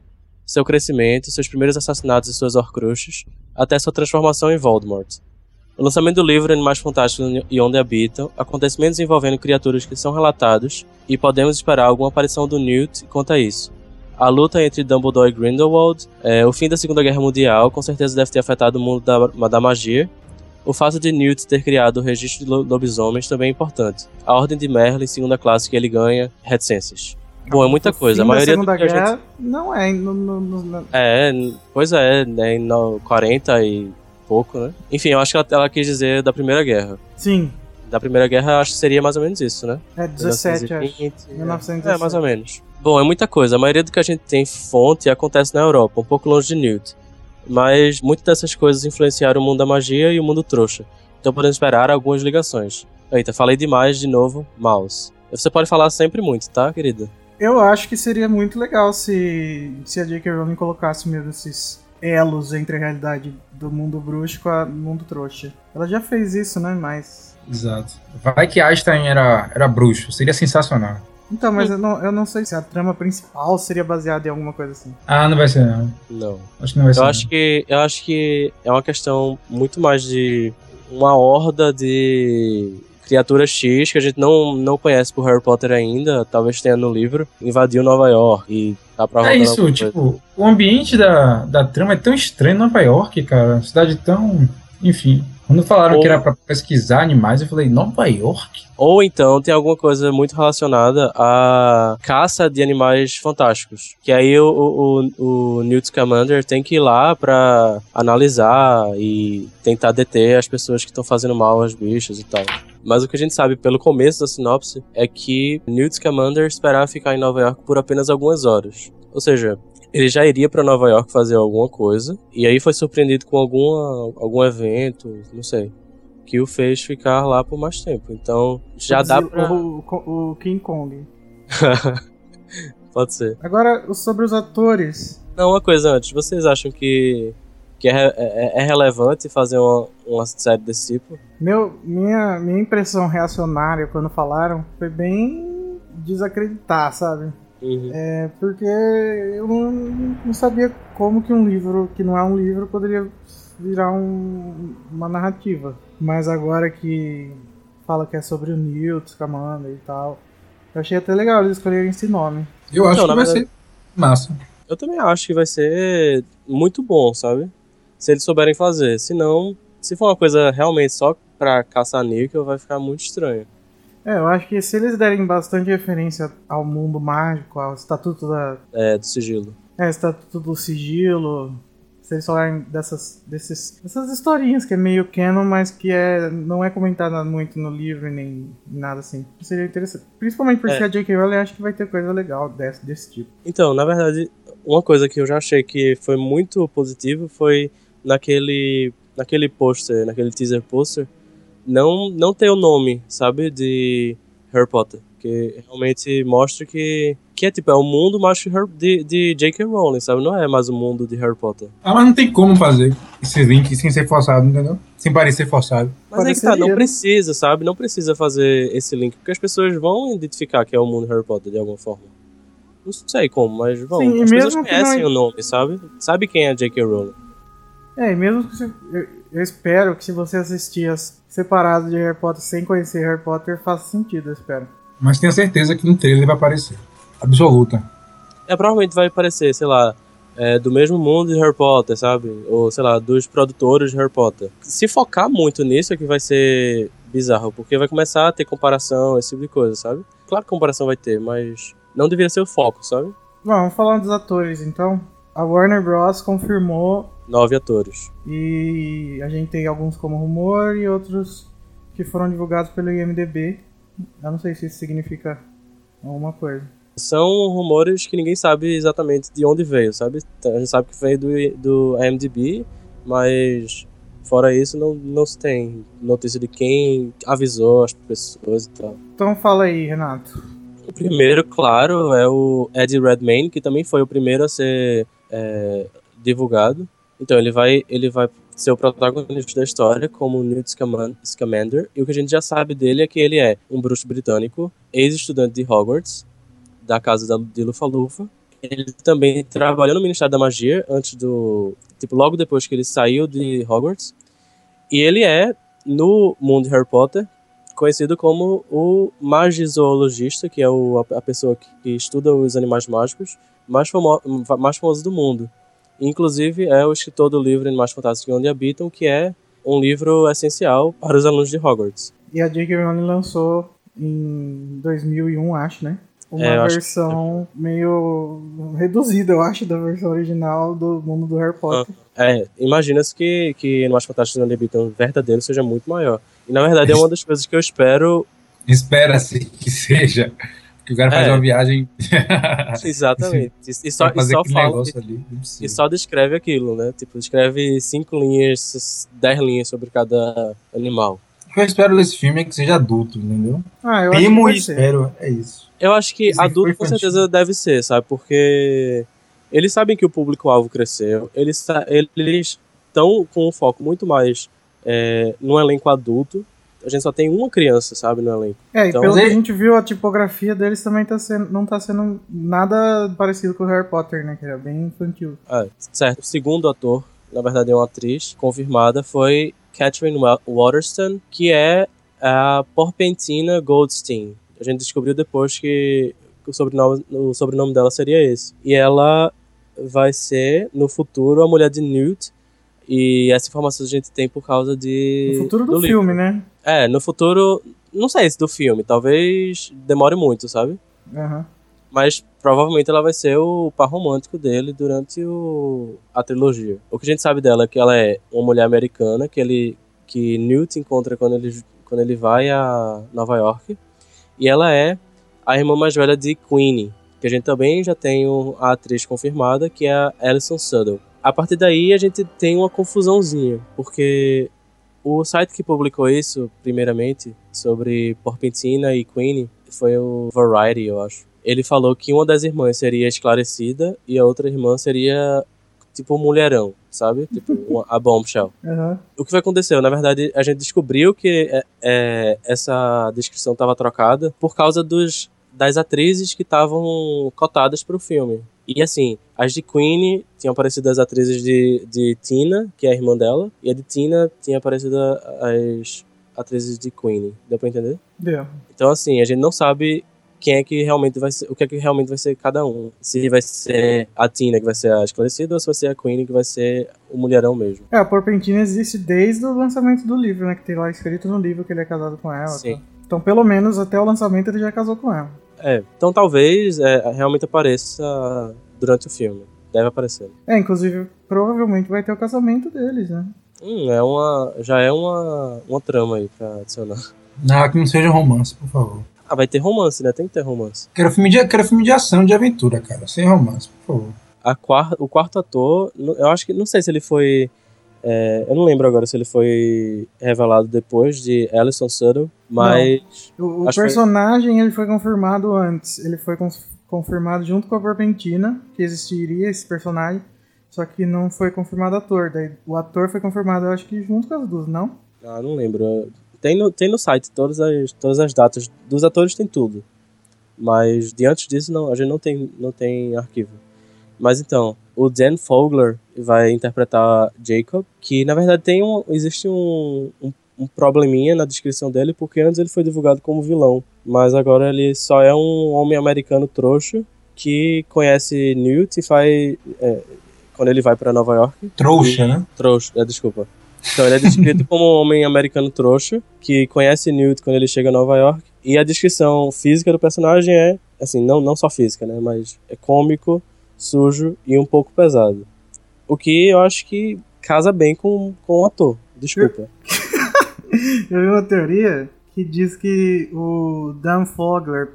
seu crescimento, seus primeiros assassinatos e suas horcruxes, até sua transformação em Voldemort. O lançamento do livro Animais Fantásticos e Onde Habitam, acontecimentos envolvendo criaturas que são relatados, e podemos esperar alguma aparição do Newt quanto a isso. A luta entre Dumbledore e Grindelwald, é, o fim da Segunda Guerra Mundial, com certeza deve ter afetado o mundo da, da magia. O fato de Newt ter criado o registro de lo- lobisomens também é importante. A Ordem de Merlin, segunda classe que ele ganha, reticências. Bom, é muita coisa. A da maioria do Segunda que a gente- Guerra não é. No, no- no- É, pois é, né, em no- 40 e pouco, né? Enfim, eu acho que ela, ela quis dizer da Primeira Guerra. Sim, Da Primeira Guerra, eu acho que seria mais ou menos isso, né? é 17, acho. 1920, 1917. É, mais ou menos. Bom, é muita coisa. A maioria do que a gente tem fonte acontece na Europa, um pouco longe de Newt. Mas muitas dessas coisas influenciaram o mundo da magia e o mundo trouxa. Então podemos esperar algumas ligações. Eita, falei demais de novo, mouse. Você pode falar sempre muito, tá, querida? Eu acho que seria muito legal se, se a J.K. Rowling colocasse mesmo esses elos entre a realidade do mundo bruxo com o mundo trouxa. Ela já fez isso, né? Mas. Exato. Vai que Einstein era, era bruxo, seria sensacional. Então, mas eu não, eu não sei se a trama principal seria baseada em alguma coisa assim. Ah, não vai ser não. Não. Acho que não vai ser. Eu não. acho que eu acho que é uma questão muito mais de uma horda de criatura X, que a gente não, não conhece por Harry Potter ainda, talvez tenha no livro, invadiu Nova York e É rodar isso, tipo, o ambiente da, da trama é tão estranho em Nova York, cara. Cidade tão. Enfim. Quando falaram Ou- que era pra pesquisar animais, eu falei, Nova York? Ou então tem alguma coisa muito relacionada à caça de animais fantásticos. Que aí o, o, o, Newt Scamander tem que ir lá pra analisar e tentar deter as pessoas que estão fazendo mal aos bichos e tal. Mas o que a gente sabe pelo começo da sinopse é que Newt Scamander esperava ficar em Nova York por apenas algumas horas. Ou seja, ele já iria pra Nova York fazer alguma coisa e aí foi surpreendido com alguma, algum evento, não sei, que o fez ficar lá por mais tempo. Então já dá o, pra. o, o King Kong. Pode ser. Agora, sobre os atores. Não, uma coisa antes, vocês acham que, que é, é- é relevante fazer uma, uma série desse tipo? Meu, minha, minha impressão reacionária quando falaram foi bem desacreditar, sabe? Uhum. É porque eu não, não sabia como que um livro que não é um livro poderia virar um- uma narrativa. Mas agora que fala que é sobre o Newt, Scamander e tal, eu achei até legal eles escolherem esse nome. Eu acho Não, que vai verdade- ser massa. Eu também acho que vai ser muito bom, sabe? Se eles souberem fazer. Se não, se for uma coisa realmente só pra caçar níquel, vai ficar muito estranho. É, eu acho que se eles derem bastante referência ao mundo mágico, ao estatuto da, É, do sigilo. É, Estatuto do Sigilo. Se eles falarem dessas, desses, dessas historinhas que é meio canon, mas que é, não é comentada muito no livro nem nada assim. Seria interessante. Principalmente porque É. a J.K. Rowling acha que vai ter coisa legal desse, desse tipo. Então, na verdade, uma coisa que eu já achei que foi muito positivo foi naquele naquele pôster, naquele teaser pôster, não não ter o nome, sabe, de Harry Potter, que realmente mostra que que é tipo é o mundo mágico de de, J.K. Rowling, sabe? Não é mais o mundo de Harry Potter. Ah, mas não tem como fazer esse link sem ser forçado, entendeu? Sem parecer forçado. Mas aí que tá, não precisa, sabe? Não precisa fazer esse link, porque as pessoas vão identificar que é o mundo de Harry Potter de alguma forma. Não sei como, mas vão. Sim, as pessoas conhecem não- o nome, sabe? Sabe quem é J.K. Rowling. É, e mesmo que você, eu, eu espero que se você assistir as separado de Harry Potter sem conhecer Harry Potter, faça sentido, eu espero. Mas tenho certeza que no trailer vai aparecer. Absoluta. É, provavelmente vai parecer, sei lá, é, do mesmo mundo de Harry Potter, sabe? Ou, sei lá, dos produtores de Harry Potter. Se focar muito nisso é que vai ser bizarro, porque vai começar a ter comparação, esse tipo de coisa, sabe? Claro que comparação vai ter, mas não deveria ser o foco, sabe? Bom, vamos falar dos atores então. A Warner Bros. confirmou Nove atores. E a gente tem alguns como rumor e outros que foram divulgados pelo IMDB. Eu não sei se isso significa alguma coisa. São rumores que ninguém sabe exatamente de onde veio, sabe? A gente sabe que veio do, do IMDb, mas fora isso não, não se tem notícia de quem avisou as pessoas e tal. Então fala aí, Renato. O primeiro, claro, é o Eddie Redmayne, que também foi o primeiro a ser é, divulgado. Então ele vai, ele vai ser o protagonista da história como Newt Scaman- Scamander. E o que a gente já sabe dele é que ele é um bruxo britânico, ex-estudante de Hogwarts, da casa de Lufa-Lufa. Ele também trabalhou no Ministério da Magia antes do... Tipo, logo depois que ele saiu de Hogwarts. E ele é, no mundo de Harry Potter, conhecido como o magizoologista, que é o, a, pessoa que, que estuda os animais mágicos mais, famo, mais famoso do mundo. Inclusive, é o escritor do livro Animais Fantásticos Onde Habitam, que é um livro essencial para os alunos de Hogwarts. E a J.K. Rowling lançou em 2001, acho, né? Uma É, acho que- versão meio reduzida, eu acho, da versão original do mundo do Harry Potter. É, imagina-se que, que Animais Fantásticos Onde Habitam verdadeiro seja muito maior. E, na verdade, é uma das coisas que eu espero... Espera-se que seja. Que o cara faz É. uma viagem. Exatamente. E, só, e fazer só fala... ali. E só descreve aquilo, né? Tipo, descreve cinco linhas, dez linhas sobre cada animal. O que eu espero desse filme é que seja adulto, entendeu? Ah, eu acho que Temo e espero, é isso. Eu acho que Esse adulto com certeza deve ser, sabe? Porque eles sabem que o público-alvo cresceu, eles estão com um foco muito mais é, no elenco adulto. A gente só tem uma criança, sabe, no elenco. É, e Então- pelo que a Mas é- gente viu, a tipografia deles também tá sendo, não tá sendo nada parecido com o Harry Potter, né? Que era bem infantil. É, certo. O segundo ator, na verdade é uma atriz confirmada, foi Catherine Wa- Waterston, que é é a Porpentina Goldstein. A gente descobriu depois que o sobrenome, o sobrenome dela seria esse. E ela vai ser, no futuro, a mulher de Newt. E essa informação a gente tem por causa de. No futuro do, do filme, livro. né? É, no futuro. Não sei se do filme, talvez demore muito, sabe? Uhum. Mas provavelmente ela vai ser o par romântico dele durante o, a trilogia. O que a gente sabe dela é que ela é uma mulher americana que ele que Newt encontra quando ele, quando ele vai a Nova York. E ela é a irmã mais velha de Queenie, que a gente também já tem a atriz confirmada, que é a Alison Suddle. A partir daí a gente tem uma confusãozinha, porque o site que publicou isso, primeiramente, sobre Porpentina e Queenie, foi o Variety, eu acho. Ele falou que uma das irmãs seria esclarecida e a outra irmã seria tipo um mulherão, sabe? Tipo uma, a bombshell. Uhum. O que aconteceu? Na verdade, a gente descobriu que é, é, essa descrição estava trocada por causa dos das atrizes que estavam cotadas para o filme. E assim, as de Queen tinham aparecido as atrizes de, de Tina, que é a irmã dela, e a de Tina tinha aparecido as atrizes de Queen. Deu pra entender? Deu. Então, assim, a gente não sabe quem é que realmente vai ser, o que é que realmente vai ser cada um. Se vai ser a Tina que vai ser a esclarecida ou se vai ser a Queen que vai ser o mulherão mesmo. É, a Porpentina existe desde o lançamento do livro, né? Que tem lá escrito no livro que ele é casado com ela. Sim. Tá? Então, pelo menos até o lançamento ele já casou com ela. É, então talvez é, realmente apareça durante o filme. Deve aparecer. É, inclusive, provavelmente vai ter o casamento deles, né? Hum, é uma. Já é uma, uma trama aí pra adicionar. Não, que não seja romance, por favor. Ah, vai ter romance, né? Tem que ter romance. Quero filme de, quero filme de ação, de aventura, cara. Sem romance, por favor. A quar, o quarto ator, eu acho que. Não sei se ele foi é, eu não lembro agora se ele foi revelado depois de Alison Sutter, mas. Não. O, o personagem foi... ele foi confirmado antes. Ele foi confirmado junto com a Porpentina, que existiria esse personagem, só que não foi confirmado ator. Daí, o ator foi confirmado, eu acho que junto com as duas, não? Ah, não lembro. Tem no, tem no site todas as, todas as datas dos atores, tem tudo. Mas diante disso, não, a gente não tem, não tem arquivo. Mas então, o Dan Fogler vai interpretar Jacob, que na verdade tem um, existe um, um, um, probleminha na descrição dele, porque antes ele foi divulgado como vilão, mas agora ele só é um homem americano trouxa que conhece Newt e faz. É, quando ele vai para Nova York. Trouxa, né? Trouxa, é, desculpa. Então ele é descrito como um homem americano trouxa que conhece Newt quando ele chega a Nova York. E a descrição física do personagem é, assim, não, não só física, né? Mas é cômico, sujo e um pouco pesado. O que eu acho que casa bem com, com o ator. Desculpa. eu vi uma teoria que diz que o Dan Fogler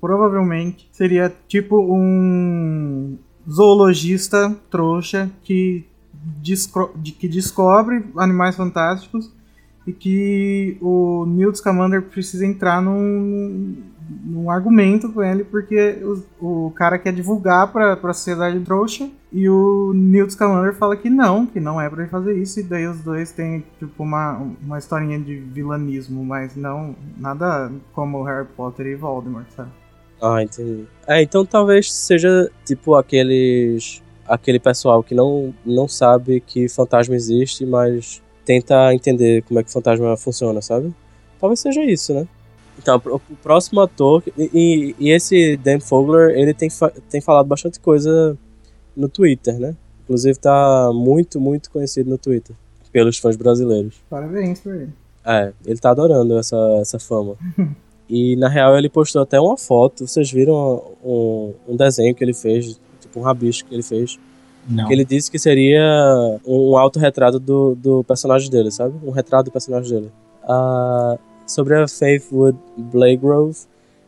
provavelmente seria tipo um zoologista trouxa que, que descobre animais fantásticos e que o Newt Scamander precisa entrar num, num argumento com ele, porque o, o cara quer divulgar pra, pra sociedade trouxa, e o Newt Scamander fala que não, que não é pra ele fazer isso, e daí os dois têm, tipo, uma, uma historinha de vilanismo, mas não, nada como Harry Potter e Voldemort, sabe? Ah, entendi. É, então talvez seja, tipo, aqueles... aquele pessoal que não, não sabe que fantasma existe, mas tenta entender como é que fantasma funciona, sabe? Talvez seja isso, né? Então, o próximo ator. E, e esse Dan Fogler, ele tem, tem falado bastante coisa no Twitter, né? Inclusive tá muito, muito conhecido no Twitter. Pelos fãs brasileiros. Parabéns pra ele. É, ele tá adorando essa, essa fama. e na real ele postou até uma foto. Vocês viram um, um desenho que ele fez, tipo um rabisco que ele fez. Não. Que ele disse que seria um autorretrato do, do personagem dele, sabe? Um retrato do personagem dele. Uh, sobre a Faithwood Blagrove,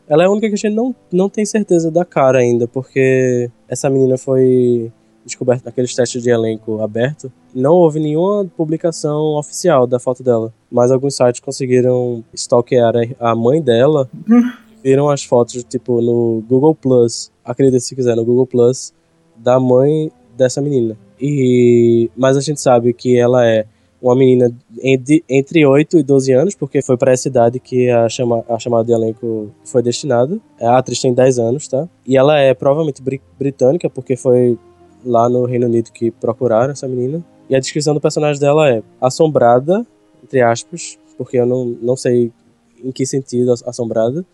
ela é a única que a gente não, não tem certeza da cara ainda, porque essa menina foi descoberta naqueles testes de elenco aberto. Não houve nenhuma publicação oficial da foto dela, mas alguns sites conseguiram stalkear a mãe dela. viram as fotos, tipo, no Google Plus, acredite se quiser, no Google Plus, da mãe dessa menina. E mas a gente sabe que ela é uma menina entre, entre 8 e 12 anos, porque foi para essa idade que a, chama, a chamada de elenco foi destinada. A atriz tem 10 anos, tá? E ela é provavelmente britânica, porque foi lá no Reino Unido que procuraram essa menina. E a descrição do personagem dela é assombrada, entre aspas, porque eu não, não sei em que sentido ass- assombrada,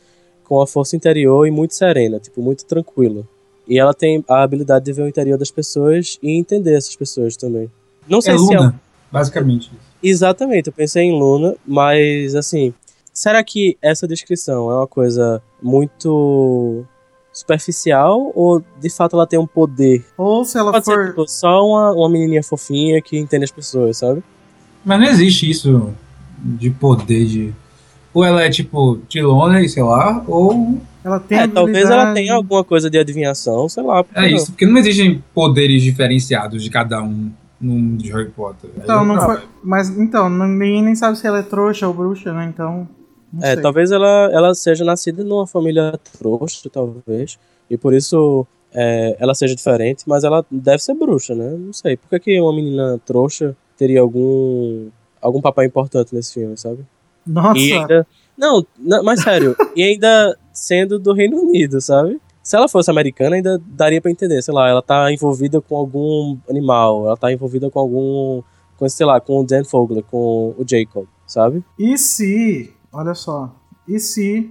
com a força interior e muito serena, tipo, muito tranquila. E ela tem a habilidade de ver o interior das pessoas e entender essas pessoas também. Não sei É se é Basicamente. Exatamente, eu pensei em Luna, mas assim, será que essa descrição é uma coisa muito superficial ou de fato ela tem um poder? Ou se ela Pode ser for. tipo, só uma, uma menininha fofinha que entende as pessoas, sabe? Mas não existe isso de poder de. Ou ela é tipo Tilona, sei lá, ou. Ela tem É, talvez ela tenha alguma coisa de adivinhação, sei lá. É não? isso, porque não existem poderes diferenciados de cada um no mundo de Harry Potter. Então, não foi. Mas então, ninguém nem sabe se ela é trouxa ou bruxa, né? Então. Não É, sei. talvez ela, ela seja nascida numa família trouxa, talvez, e por isso é, ela seja diferente, mas ela deve ser bruxa, né? Não sei. Por que, que uma menina trouxa teria algum, algum papel importante nesse filme, sabe? Nossa, E ainda. Não, não, mas sério, e ainda sendo do Reino Unido, sabe? Se ela fosse americana, ainda daria pra entender, sei lá, ela tá envolvida com algum animal, ela tá envolvida com algum. com, sei lá, com o Dan Fogler, com o Jacob, sabe? e se. Olha só. E se.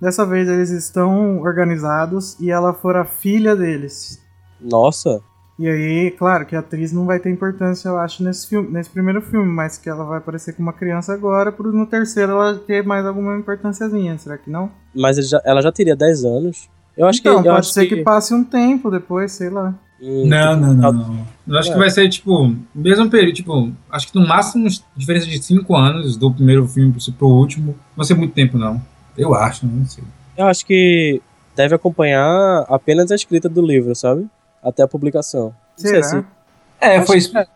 Dessa vez eles estão organizados e ela for a filha deles? Nossa, E aí, claro que a atriz não vai ter importância, eu acho, nesse filme, nesse primeiro filme, mas que ela vai aparecer com uma criança agora, pro no terceiro ela ter mais alguma importânciazinha, será que não? mas ele já- ela já teria 10 anos. Eu acho então, que. Eu pode acho ser que... passe um tempo depois, sei lá. Hum, Não, tipo, não, não, tal- não. Eu acho É. que vai ser, tipo, mesmo período, tipo, acho que no máximo diferença de 5 anos do primeiro filme pro, pro último. Não vai ser muito tempo, não. Eu acho, não sei. Eu acho que deve acompanhar apenas a escrita do livro, sabe? Até a publicação. Não sei Será? se- É, foi, que é.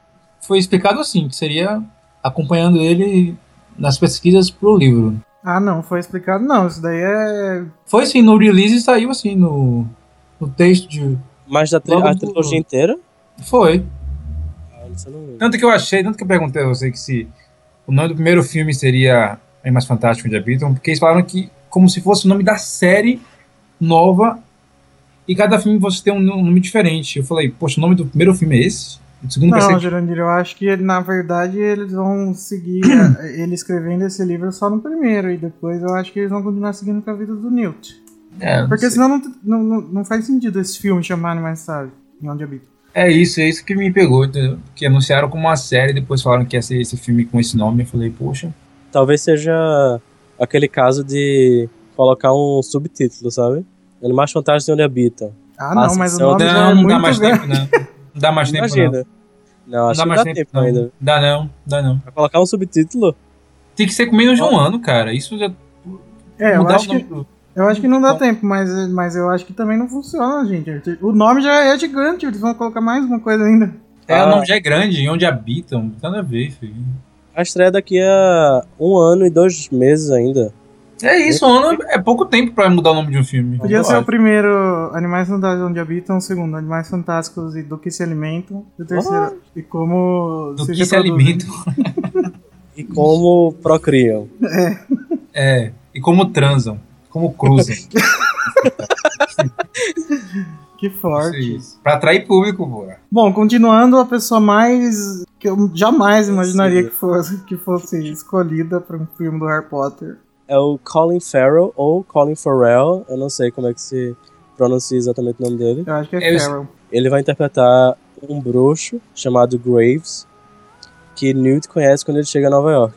foi explicado assim, que seria acompanhando ele nas pesquisas pro livro. Ah, não, foi explicado não, isso daí é... Foi assim, no release saiu assim, no, no texto de. Mas da tri- a do- trilogia inteira? Foi. Ah, isso eu não lembro. Tanto que eu achei, tanto que eu perguntei a você que se o nome do primeiro filme seria Animais Fantásticos de Habitam, porque eles falaram que como se fosse o nome da série nova e cada filme você tem um nome diferente. Eu falei, poxa, o nome do primeiro filme é esse? O segundo vai Não, ser. Jurandir, eu acho que na verdade eles vão seguir ele escrevendo esse livro só no primeiro, e depois eu acho que eles vão continuar seguindo com a vida do Newt. É, não Porque sei. senão não, não, não, não faz sentido esse filme chamar Animais Sabe, em onde habita. é isso, é isso que me pegou. entendeu? Que anunciaram como uma série, depois falaram que ia ser esse filme com esse nome. Eu falei, poxa. Talvez seja aquele caso de colocar um subtítulo, sabe? Animais Fantásticos de Onde Habitam. Ah, não, mas o nome já é Não, não dá muito mais grande. tempo, não. Não dá mais tempo, não. Imagina. Não, Não acho dá que mais dá tempo, tempo não. ainda. Dá não, dá não. Pra colocar um subtítulo? Tem que ser com menos de um ano, cara. Isso já. É, eu acho que do- Eu acho que não dá Bom. tempo, mas, mas eu acho que também não funciona, gente. O nome já é gigante, eles vão colocar mais uma coisa ainda. É, Ah. o nome já é grande, e onde habitam. Não tem nada a ver, filho. A estreia daqui a um ano e dois meses ainda. É isso, um ano é pouco tempo pra mudar o nome de um filme. Podia ser o primeiro Animais Fantásticos onde habitam, o segundo Animais Fantásticos e do que se alimentam, e o terceiro e como Do se que se alimentam. E como procriam. É. E como transam. Como cruzam. Que forte. Isso. Pra atrair público, pô. Bom, continuando, a pessoa mais que eu jamais imaginaria que fosse, que fosse escolhida para um filme do Harry Potter. É o Colin Farrell ou Colin Farrell, eu não sei como é que se pronuncia exatamente o nome dele. Eu acho que é Eu- Farrell. Ele vai interpretar um bruxo chamado Graves, que Newt conhece quando ele chega a Nova York.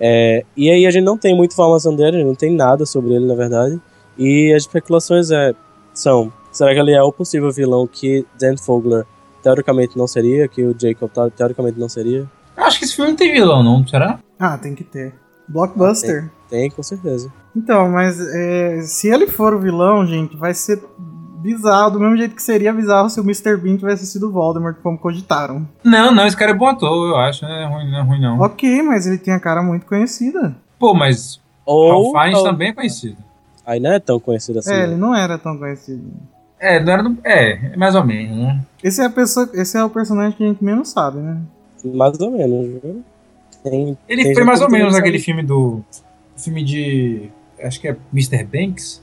É, e aí a gente não tem muita informação dele, não tem nada sobre ele, na verdade. E as especulações é, são, será que ele é o possível vilão que Dan Fogler teoricamente não seria, que o Jacob te- teoricamente não seria? Acho que esse filme não tem vilão, não, será? Ah, tem que ter. Blockbuster. Tem, com certeza. Então, mas é, se ele for o vilão, gente, vai ser bizarro, do mesmo jeito que seria bizarro se o Mr. Bean tivesse sido o Voldemort, como cogitaram. Não, não, esse cara é bom ator, eu acho. Não é ruim, não é ruim, não. Ok, mas ele tem a cara muito conhecida. Pô, mas Ou, Ralph Fiennes ou- também é conhecido. aí não é tão conhecido assim. é, né? ele não era tão conhecido. É, não era do... É, mais ou menos, né? Esse é, a pessoa, esse é o personagem que a gente menos sabe, né? Mais ou menos, viu? Tem, Ele tem foi mais ou menos aquele filme do. Filme de. Acho que é Mr. Banks,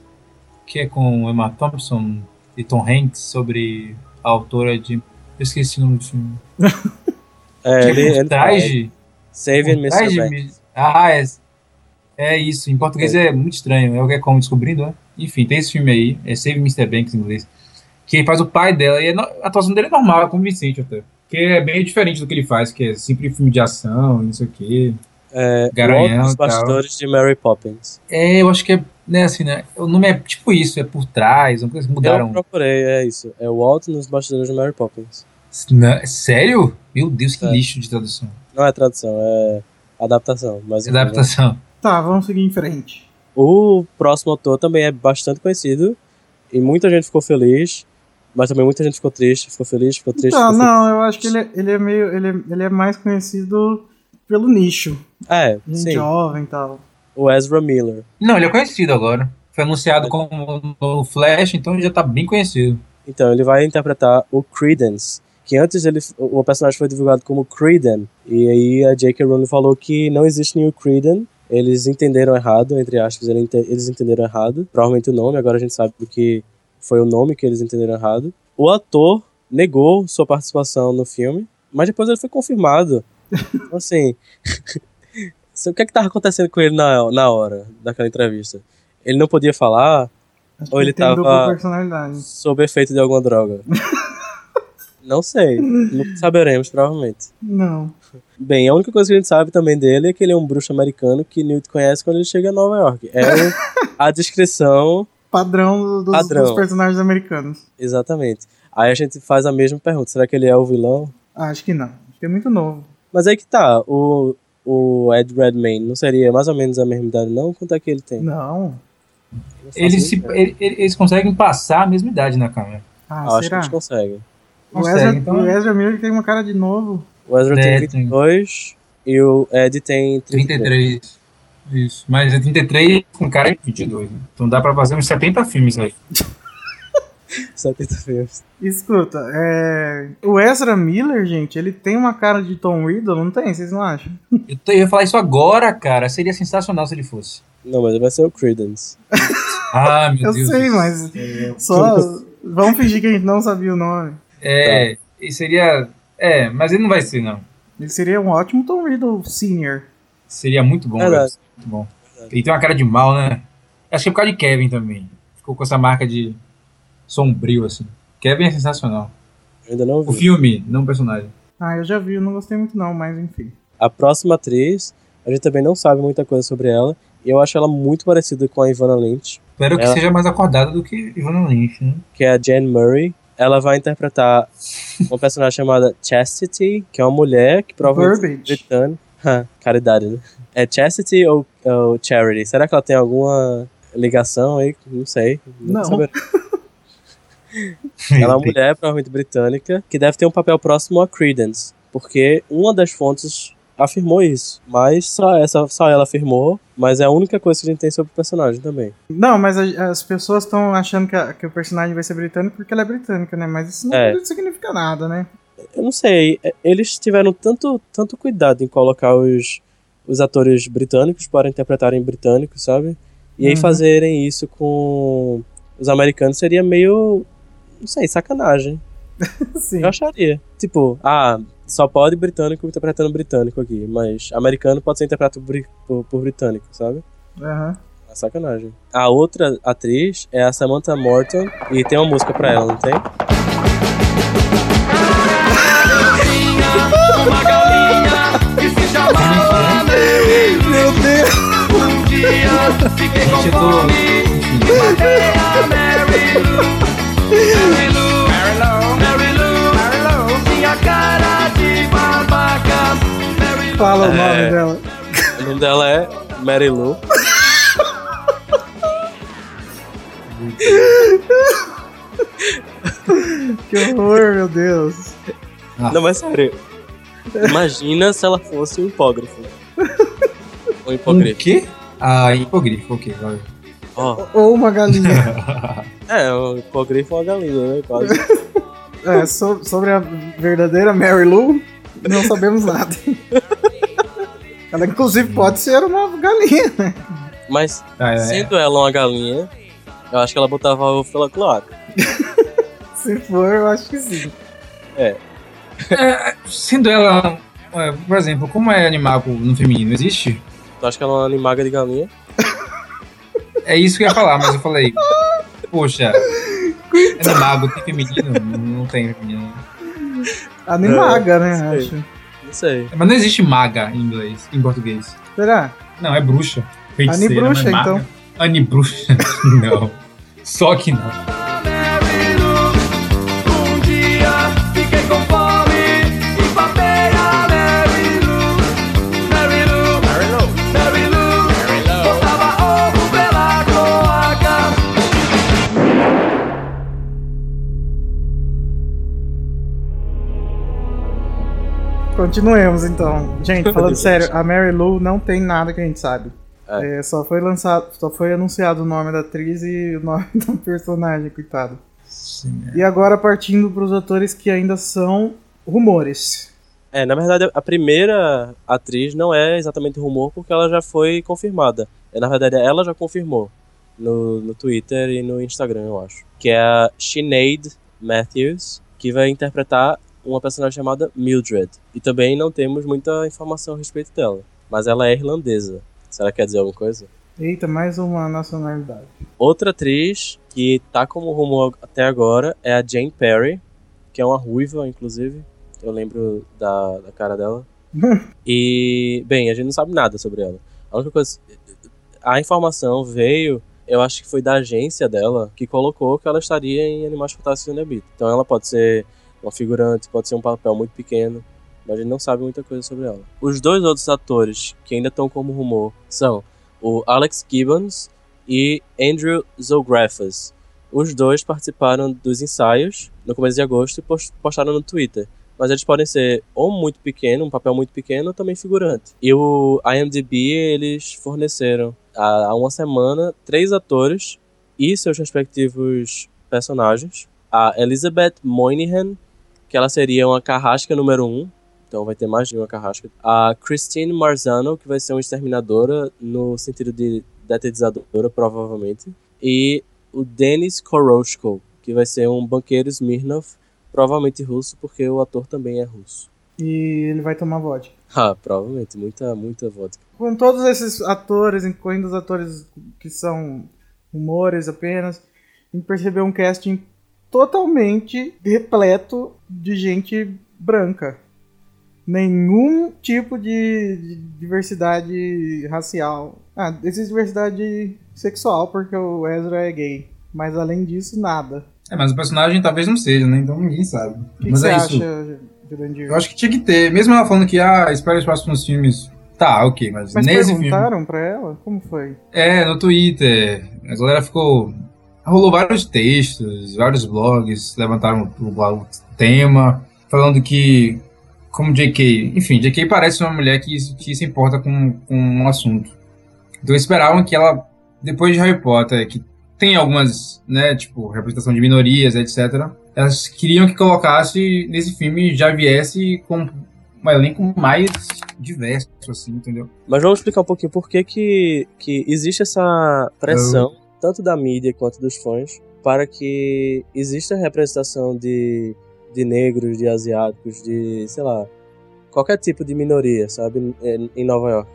que é com Emma Thompson e Tom Hanks sobre a autora de. Eu esqueci o nome do filme. É, que ele, é ele por trás Mr. Banks. Ah, é. É isso, em português é, muito estranho, é o que é como descobrindo, né? Enfim, tem esse filme aí, é Save Mr. Banks em inglês, que ele faz o pai dela, e a atuação dele é normal, é convincente até. Que é bem diferente do que ele faz, que é sempre filme de ação, não sei o quê. É, Garanhão os bastidores de Mary Poppins. É, eu acho que é, né, assim, né? O nome é tipo isso, é por trás, uma coisa que Eu mudaram. procurei, é isso. É o Walt nos bastidores de Mary Poppins. Não, sério? Meu Deus, que É. lixo de tradução. Não é tradução, é adaptação. Mas enfim, Adaptação. Tá, vamos seguir em frente. O próximo autor também é bastante conhecido e muita gente ficou feliz, mas também muita gente ficou triste, ficou feliz, ficou triste. Então, ficou não, eu acho que ele é, ele é meio. Ele é, ele é mais conhecido pelo nicho. feliz. É, Gente sim. jovem e tal. O Ezra Miller. Não, ele é conhecido agora. Foi anunciado como no Flash, então ele já tá bem conhecido. Então, ele vai interpretar o Credence, que antes ele, o personagem foi divulgado como Creeden, e aí a J.K. Rowling falou que não existe nenhum Creeden, eles entenderam errado, entre aspas, eles entenderam errado, provavelmente o nome, agora a gente sabe que foi o nome que eles entenderam errado. O ator negou sua participação no filme, mas depois ele foi confirmado. Então, assim, o que é que tava acontecendo com ele na, na hora daquela entrevista? Ele não podia falar, Acho Ou ele dupla tava- sob efeito de alguma droga? Não sei. Saberemos, provavelmente. Não. Bem, a única coisa que a gente sabe também dele é que ele é um bruxo americano que Newt conhece quando ele chega a Nova York. É a descrição, Padrão do- dos, Padrão. dos personagens americanos. exatamente. Aí a gente faz a mesma pergunta: será que ele é o vilão? Ah, acho que não. Acho que é muito novo. Mas aí que tá, o, o Ed Redmayne não seria mais ou menos a mesma idade, não? Quanto é que ele tem? Não. Eles, se- ele- ele- eles conseguem passar a mesma idade na câmera. Ah, Ah, acho que eles conseguem. O Consegue, Ezra, então- o Ezra Miller tem uma cara de novo. O Ezra É, tem tem. 22 e o Ed tem 33. 33. Isso. Mas é 33 com cara de 22. Né? Então dá pra fazer uns 70 filmes aí. 70 filmes. Escuta, é... o Ezra Miller, gente, ele tem uma cara de Tom Riddle, não tem? Vocês não acham? Eu, tô- eu ia falar isso agora, cara. Seria sensacional se ele fosse. Não, mas ele vai ser o Credence. Ah, meu Eu Deus. sei, do mas céu. só vamos fingir que a gente não sabia o nome. É, e seria. É, mas ele não vai ser, não. Ele seria um ótimo Tom Riddle Senior. Seria muito bom, Verdade. Muito bom. Ele tem uma cara de mal, né? Acho que é por causa de Kevin também. Ficou com essa marca de sombrio, assim. Kevin é sensacional. Eu ainda não O vi. filme, não o personagem. Ah, eu já vi, eu não gostei muito não, mas enfim. A próxima atriz, a gente também não sabe muita coisa sobre ela. E eu acho ela muito parecida com a Ivana Lynch, Espero que Ela- seja mais acordada do que Ivana Lynch, né? que é a Jen Murray. Ela vai interpretar uma personagem chamada Chastity, que é uma mulher que provavelmente é Burbage. britânica. Caridade, né? É Chastity ou, ou Charity? Será que ela tem alguma ligação aí? Não sei. Não. saber. Ela é uma mulher, provavelmente britânica, que deve ter um papel próximo a Credence, porque uma das fontes afirmou isso, mas só essa, só ela afirmou, mas é a única coisa que a gente tem sobre o personagem também. Não, mas a- as pessoas estão achando que, a- que o personagem vai ser britânico porque ela é britânica, né? Mas isso não É. significa nada, né? Eu não sei, é- eles tiveram tanto, tanto cuidado em colocar os, os atores britânicos para interpretarem britânicos, sabe? E aí Uhum. fazerem isso com os americanos seria meio, não sei, sacanagem. Sim. Eu acharia. Tipo, ah, só pode britânico interpretando britânico aqui, mas americano pode ser interpretado bri- por, por britânico, sabe? Aham. É sacanagem. A outra atriz é a Samantha Morton e tem uma música pra ela, não tem? Uma galinha que se chamava Mary Lou. Meu Deus! Um dia fiquei com Gente, eu tô. fome. Matei a Mary Lou. Mary Lou, Mary Lou, Mary Lou, Mary Lou. Tinha cara de babaca. Mary Lou. Fala o É. nome dela. O nome dela é Mary Lou. Que horror, meu Deus. Não, mas sério. Imagina se ela fosse um hipógrafo. Um Um hipógrafo. quê? Ah, hipogrifo, ok, valeu. Ó, Ou uma galinha. é, um hipógrafo é uma galinha, né? Quase. é, so- sobre a verdadeira Mary Lou, não sabemos nada. Ela, inclusive, pode ser uma galinha, né? Mas, Ah, é. sendo ela uma galinha, eu acho que ela botava ovo pela cloaca. Se for, eu acho que sim. Sendo ela, é, por exemplo, como é animal no feminino? Existe? Tu acha que ela é uma animaga de galinha? É isso que eu ia falar, mas eu falei. Poxa, é mago, tem feminino? Não tem feminino. Animaga, né? sei. Acho. Não sei. Mas não existe maga em inglês, em português. Será? Não, é bruxa. Feiticeira, Anibruxa, então. Anibruxa. não. Só que não. Continuemos então. Gente, falando sério, a Mary Lou não tem nada que a gente sabe. É, só foi lançado, só foi anunciado o nome da atriz e o nome do personagem, coitado. E agora partindo pros atores que ainda são rumores. É, na verdade, a primeira atriz não é exatamente rumor porque ela já foi confirmada. É, na verdade, ela já confirmou no, no Twitter e no Instagram, eu acho. Que é a Sinead Matthews, que vai interpretar uma personagem chamada Mildred. E também não temos muita informação a respeito dela. Mas ela é irlandesa. Será que quer dizer alguma coisa? Eita, mais uma nacionalidade. Outra atriz que tá como rumor até agora é a Jane Perry, que é uma ruiva, inclusive. Eu lembro da, da cara dela. e, bem, a gente não sabe nada sobre ela. A única coisa. A informação veio, eu acho que foi da agência dela, que colocou que ela estaria em Animais Fantásticos e Nebita. Então ela pode ser uma figurante, pode ser um papel muito pequeno, mas a gente não sabe muita coisa sobre ela. Os dois outros atores que ainda estão como rumor são o Alex Gibbons e Andrew Zographas. Os dois participaram dos ensaios no começo de agosto e pos- postaram no Twitter. Mas eles podem ser ou muito pequeno, um papel muito pequeno, ou também figurante. E o IMDb, eles forneceram há uma semana três atores e seus respectivos personagens. A Elizabeth Moynihan, que ela seria uma carrasca número um, então vai ter mais de uma carrasca. A Christine Marzano, que vai ser uma exterminadora no sentido de detetizadora, provavelmente. E o Denis Koroshko, que vai ser um banqueiro Smirnov, provavelmente russo, porque o ator também é russo. E ele vai tomar vodka. Ah, provavelmente, muita, muita vodka. Com todos esses atores, incluindo os atores que são rumores apenas, a gente percebeu um casting totalmente repleto de gente branca. Nenhum tipo de, de diversidade racial. Ah, existe diversidade sexual, porque o Ezra é gay. Mas além disso, nada. É, mas o personagem talvez não seja, né? Então ninguém sabe. O que, mas que é você isso. acha, Jurandir? Eu acho que tinha que ter. Mesmo ela falando que, ah, espera os próximos filmes. Tá, ok, mas, Mas nesse filme. perguntaram pra ela? Como foi? É, no Twitter. A galera ficou. Rolou vários textos, vários blogs levantaram o, o tema, falando que, como JK. Enfim, JK parece uma mulher que, que se importa com, com um assunto. Então esperavam que ela, depois de Harry Potter, que tem algumas, né, tipo, representação de minorias, etc. Elas queriam que colocasse nesse filme já viesse com um elenco mais diverso, assim, entendeu? Mas vamos explicar um pouquinho por que, que, que existe essa pressão, tanto da mídia quanto dos fãs, para que exista representação de, de negros, de asiáticos, de, sei lá, qualquer tipo de minoria, sabe, em em Nova York.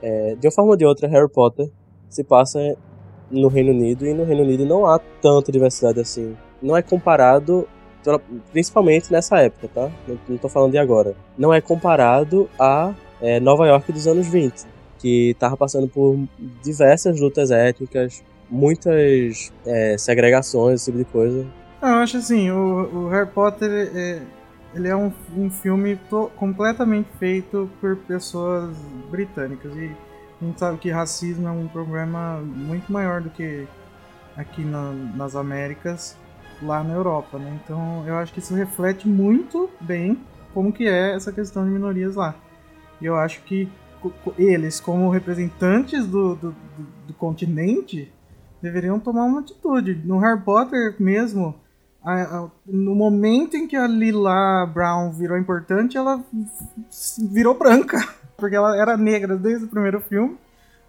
É, de uma forma ou de outra, Harry Potter se passa no Reino Unido e no Reino Unido não há tanta diversidade assim. Não é comparado, principalmente nessa época, tá? Não, tô falando de agora. Não é comparado a é, Nova York dos anos 20, que tava passando por diversas lutas étnicas, muitas é, segregações, esse tipo de coisa. Não, eu acho assim, o, o Harry Potter é, ele é um, um filme completamente feito por pessoas britânicas e a gente sabe que racismo é um problema muito maior do que aqui na- nas Américas, lá na Europa, né? Então eu acho que isso reflete muito bem como que é essa questão de minorias lá. E eu acho que eles, como representantes do, do, do, do continente, deveriam tomar uma atitude. No Harry Potter mesmo, a- a- no momento em que a Lila Brown virou importante, ela virou branca. Porque ela era negra desde o primeiro filme.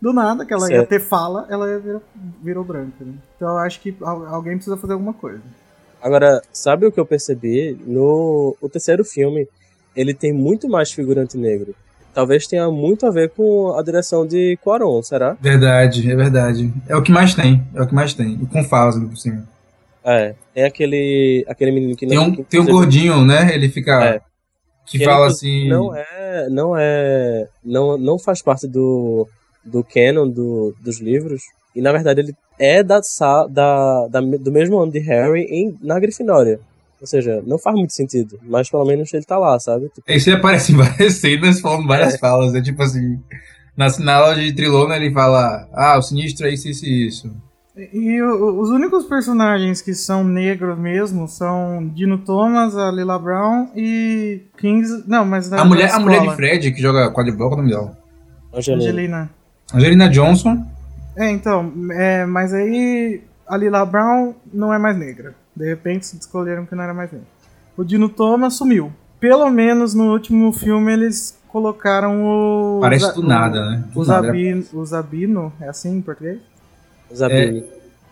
Do nada, que ela ia Certo. ter fala, ela ia virou, virou branca. né? Então eu acho que al- alguém precisa fazer alguma coisa. Agora, sabe o que eu percebi? No o terceiro filme, ele tem muito mais figurante negro. Talvez tenha muito a ver com a direção de Quaron, será? Verdade, é verdade. É o que mais tem. É o que mais tem. E com falas ali por cima. É, tem aquele, aquele menino que Tem um, que, tem um gordinho, né? Ele fica. É. Que que fala ele, assim. Não é. Não é. Não, não faz parte do, do canon do, dos livros. E na verdade ele é da, da, da, do mesmo ano de Harry em, na Grifinória. Ou seja, não faz muito sentido. Mas pelo menos ele tá lá, sabe? Tipo, Esse aparece em várias cenas, falando várias É. falas. É tipo assim. Na, na aula de Trilona ele fala: Ah, o sinistro é isso, isso e isso. E o- os únicos personagens que são negros mesmo são Dino Thomas, a Lila Brown e Kings. Não, mas da A mulher, a mulher de. Fred, que joga quadribol, qual é o nome dela? Angelina. Angelina. Angelina Johnson. É, então, é, mas aí a Lila Brown não é mais negra. De repente se escolheram que não era mais negra. O Dino Thomas sumiu. Pelo menos no último filme eles colocaram o. Parece do o- nada, né? Do O nada. Zabino, o Zabino, é assim em português? Zabini. O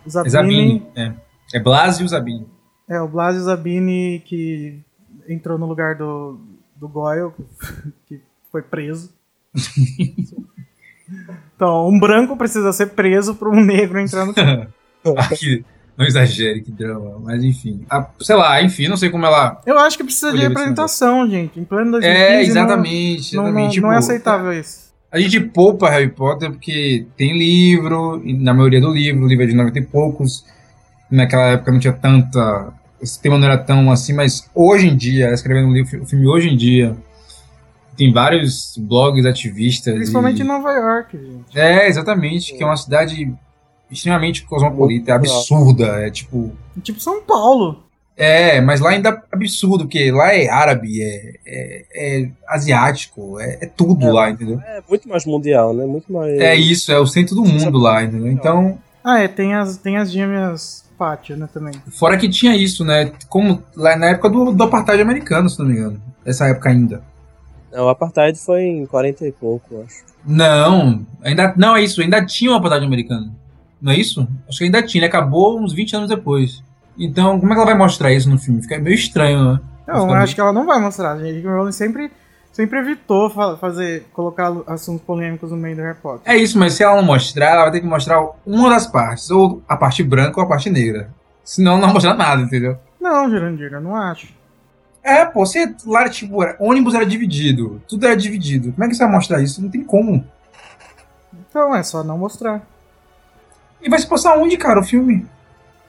É Zabini. Zabini. É, é Blasio Zabini. É, o Blasio Zabini que entrou no lugar do, do Goyle, que foi preso. então, um branco precisa ser preso para um negro entrar no filme. Ah, que- não exagere, que drama. Mas enfim. A- sei lá, enfim, não sei como ela. Eu acho que precisa de Olha, representação, gente. Em pleno 2015 É, não- exatamente. não, não, exatamente. Tipo, não é aceitável isso. A gente poupa Harry Potter porque tem livro, na maioria do livro, o livro é de 90 e poucos. Naquela época não tinha tanta. Esse tema não era tão assim, mas hoje em dia, escrevendo um livro, o filme hoje em dia, tem vários blogs ativistas. Principalmente e... em Nova York, gente. É, exatamente, que é uma cidade extremamente cosmopolita, é absurda, é tipo. Tipo São Paulo. É, mas lá ainda é absurdo, porque lá é árabe, é, é, é asiático, é, é tudo É. lá, entendeu? É muito mais mundial, né? Muito mais. É isso, é o centro do mundo lá, entendeu? Então, Ah, é, tem as, tem as gêmeas Pátio, né, também. fora que tinha isso, né? Como lá na época do, do apartheid americano, se não me engano. Essa época ainda. Não, o Apartheid foi em 40 e pouco, eu acho. Não, ainda não é isso, ainda tinha o apartheid americano. Não é isso? Acho que ainda tinha, ele acabou uns 20 anos depois. Então, como é que ela vai mostrar isso no filme? Fica meio estranho, né? Não, acho que ela não vai mostrar. A J.K. Rowling sempre, sempre evitou fa- fazer, colocar assuntos polêmicos no meio do Harry Potter. É isso, mas se ela não mostrar, ela vai ter que mostrar uma das partes, ou a parte branca ou a parte negra. Senão não vai mostrar nada, entendeu? Não, Jurandir, eu não acho. É, pô, você lá, tipo, era- ônibus era dividido, tudo era dividido. Como é que você vai mostrar isso? Não tem como. Então é só não mostrar. E vai se passar onde, cara, o filme?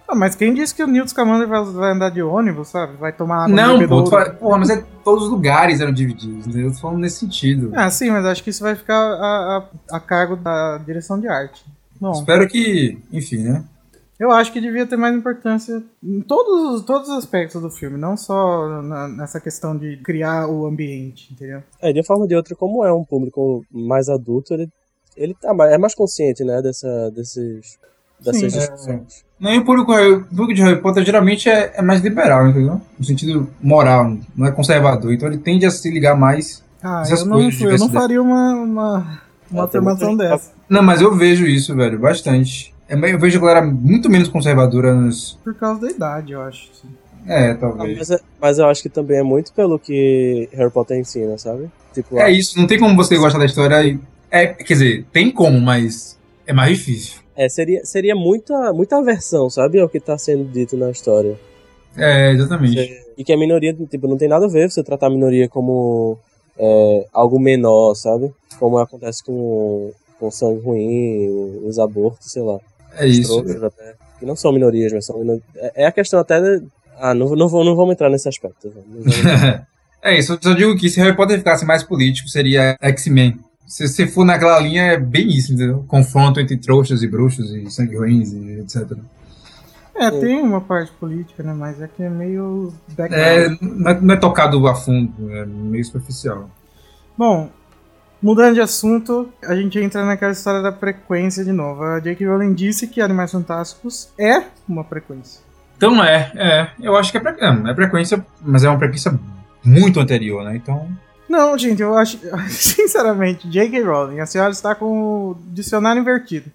Ah, mas quem disse que o Newt Scamander vai, vai andar de ônibus, sabe? Vai tomar água não, pô, fala, porra, mas é, todos os lugares eram divididos, entendeu? Eu tô falando nesse sentido. Ah, sim, mas acho que isso vai ficar a, a, a cargo da direção de arte. Bom, Espero que, enfim, né? eu acho que devia ter mais importância em todos os, todos os aspectos do filme, não só na- nessa questão de criar o ambiente, entendeu? É, de uma forma ou de outra, como é um público mais adulto, ele, ele tá mais, é mais consciente, né, dessa, desses, dessas Sim. discussões. Não, e o público, o público de Harry Potter geralmente é, é mais liberal, entendeu? No sentido moral, não é conservador. Então ele tende a se ligar mais. Ah, Essas eu não, coisas eu não faria uma, uma, uma muita afirmação dessa. Não, mas eu vejo isso, velho, bastante. É, Eu vejo a galera muito menos conservadora nos. Por causa da idade, eu acho. sim. É, Ah, talvez. mas, é- mas eu acho que também é muito pelo que Harry Potter ensina, sabe? Tipo, É isso, não tem como você gostar da história e. É, quer dizer, tem como, mas é mais difícil. é, seria, seria muita, muita aversão, sabe? Ao que tá sendo dito na história. É, exatamente. Você- E que a minoria, tipo, não tem nada a ver você tratar a minoria como é, algo menor, sabe? Como acontece com, com sangue ruim, os abortos, sei lá. É isso. até. Que não são minorias, mas são minor... é, é a questão até de... Ah, não, não, vou, não vamos entrar nesse aspecto. Vamos- é isso, eu só digo que se Harry Potter ficasse mais político, seria X-Men. Se você for naquela linha, é bem isso, entendeu? Confronto entre trouxas e bruxos e sangue ruins e etc. É, Sim. tem uma parte política, né? Mas é que é meio É, background. não, é, não é tocado a fundo, é meio superficial. Bom, mudando de assunto, a gente entra naquela história da frequência de novo. A J.K. Rowling disse que Animais Fantásticos é uma frequência. Então é, é. Eu acho que é, fre- é, é frequência, mas é uma frequência muito anterior, né? Então. Não, gente, eu acho. Sinceramente, J.K. Rowling, a senhora está com o dicionário invertido.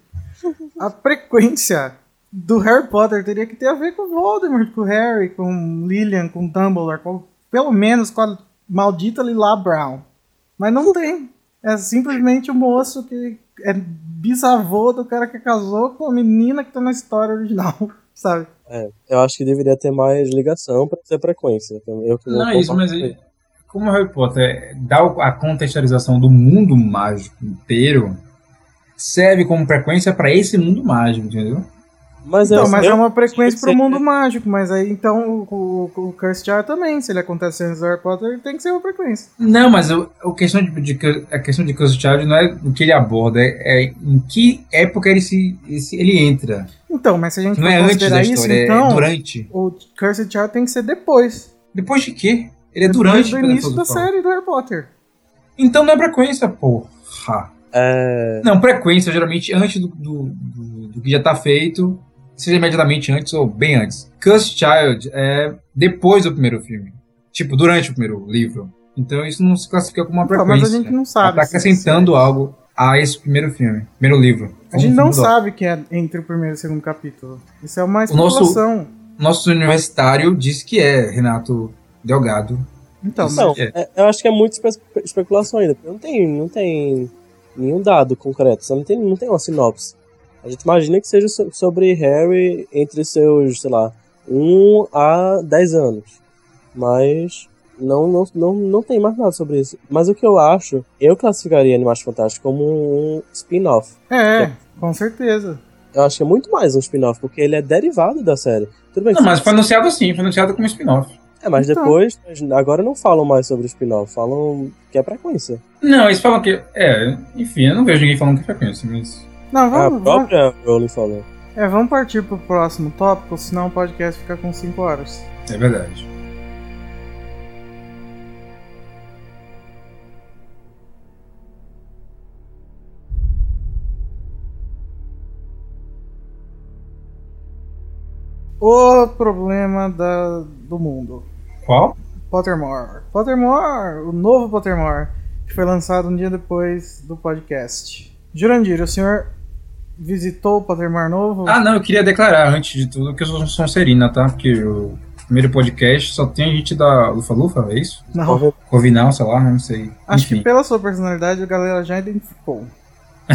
A frequência do Harry Potter teria que ter a ver com Voldemort, com Harry, com Lillian, com Dumbledore, com, pelo menos com a maldita Lila Brown. Mas não tem. É simplesmente o moço que é bisavô do cara que casou com a menina que tá na história original, sabe? É, eu acho que deveria ter mais ligação pra ser frequência. Eu que Não, é isso, mas aí, como Harry Potter dá o- a contextualização do mundo mágico inteiro, serve como frequência pra esse mundo mágico, entendeu? Mas, Então, eu, mas é uma frequência pro sei mundo que- mágico, mas aí então o, o, o Cursed Child também, se ele acontece antes do Harry Potter, ele tem que ser uma frequência. Não, mas o, o questão de, de- a questão de Cursed Child não é o que ele aborda, é, é em que época ele se, esse- ele entra. Então, mas se a gente Não for é antes da considerar isso, história, então, é durante. o Cursed Child tem que ser depois. Depois de quê? Ele é durante do quando início da série do Harry Potter. Então não é frequência, porra. É, Não, frequência geralmente antes do, do, do- do que já tá feito, seja imediatamente antes ou bem antes. Cursed Child é depois do primeiro filme. Tipo, durante o primeiro livro. Então isso não se classifica como uma Então, frequência. mas a gente não Ela sabe. tá se- acrescentando se- algo a esse primeiro filme, primeiro livro. A gente não sabe que é entre o primeiro e o segundo capítulo. Isso é uma O nosso- especulação. Nosso universitário diz que é Renato Delgado. Então, Isso. não, é. é- eu acho que é muito espe- especulação ainda. Não tem, não tem nenhum dado concreto, não tem, não tem uma sinopse. A gente imagina que seja so- sobre Harry entre seus, sei lá, 1 a 10 anos. Mas não, não, não, não tem mais nada sobre isso. Mas o que eu acho, eu classificaria Animais Fantásticos como um spin-off. é, com certeza. Eu acho que é muito mais um spin-off, porque ele é derivado da série. Tudo bem Não, mas foi anunciado assim, foi anunciado como spin-off. É, mas Então. depois, agora não falam mais sobre spin-off, falam que é frequência. Não, eles falam que. É, enfim, eu não vejo ninguém falando que é frequência, mas. Não, É a vamos, vamos, própria Rowling falou. é, vamos partir pro próximo tópico, senão o podcast fica com 5 horas. É verdade. O problema da, do mundo. Qual? Pottermore. Pottermore, o novo Pottermore, que foi lançado um dia depois do podcast. Jurandir, o senhor visitou o Pottermore novo? Ah, não, eu queria declarar antes de tudo que eu sou Sonserina, tá? Porque o primeiro podcast só tem gente da Lufa Lufa, é isso? Não. Corvinal, sei lá, não sei. Acho que Enfim. pela sua personalidade a galera já identificou.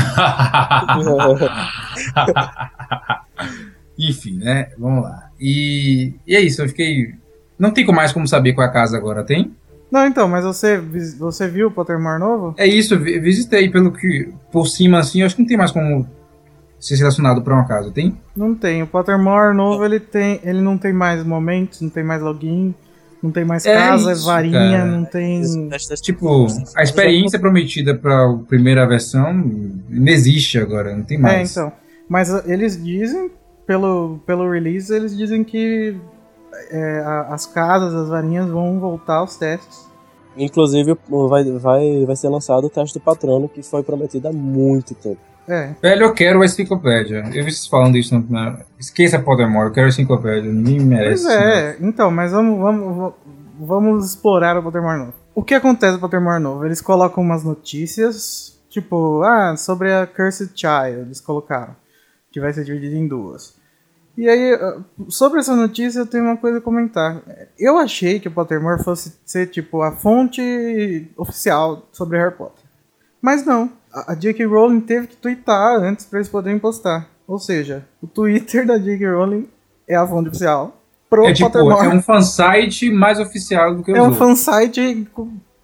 Enfim, né? Vamos lá. E, e é isso, eu fiquei. Não tem mais como saber qual é a casa agora, tem? Não, então, mas você, você viu o Pottermore novo? É isso, visitei pelo que. Por cima, assim, eu acho que não tem mais como ser relacionado pra uma casa, tem? Não tem. O Pottermore novo ele tem, ele não tem mais momentos, não tem mais login, não tem mais É casa, isso, é varinha, cara. não tem. Tipo, a experiência prometida pra primeira versão não existe agora, não tem É, mais. então. Mas eles dizem, pelo, pelo release, eles dizem que é, a- as casas, as varinhas vão voltar aos testes. Inclusive, vai, vai, vai ser lançado o teste do patrono, que foi prometido há muito tempo. É. Velho, eu quero a enciclopédia. Eu vi vocês falando isso na. na... Esqueça Pottermore, eu quero a enciclopédia. Ninguém merece. Pois é, então, mas vamos, vamos, va- vamos explorar o Pottermore novo. O que acontece no Pottermore novo? Eles colocam umas notícias, tipo, ah, sobre a Cursed Child, eles colocaram, que vai ser dividida em duas. E aí, ah, sobre essa notícia, eu tenho uma coisa a comentar. Eu achei que o Pottermore fosse ser, tipo, a fonte oficial sobre Harry Potter. Mas não. A J.K. Rowling teve que twittar antes para eles poderem postar. Ou seja, o Twitter da J.K. Rowling é a fonte oficial pro É tipo, Pottermore. é um fansite mais oficial do que os É um outros. fansite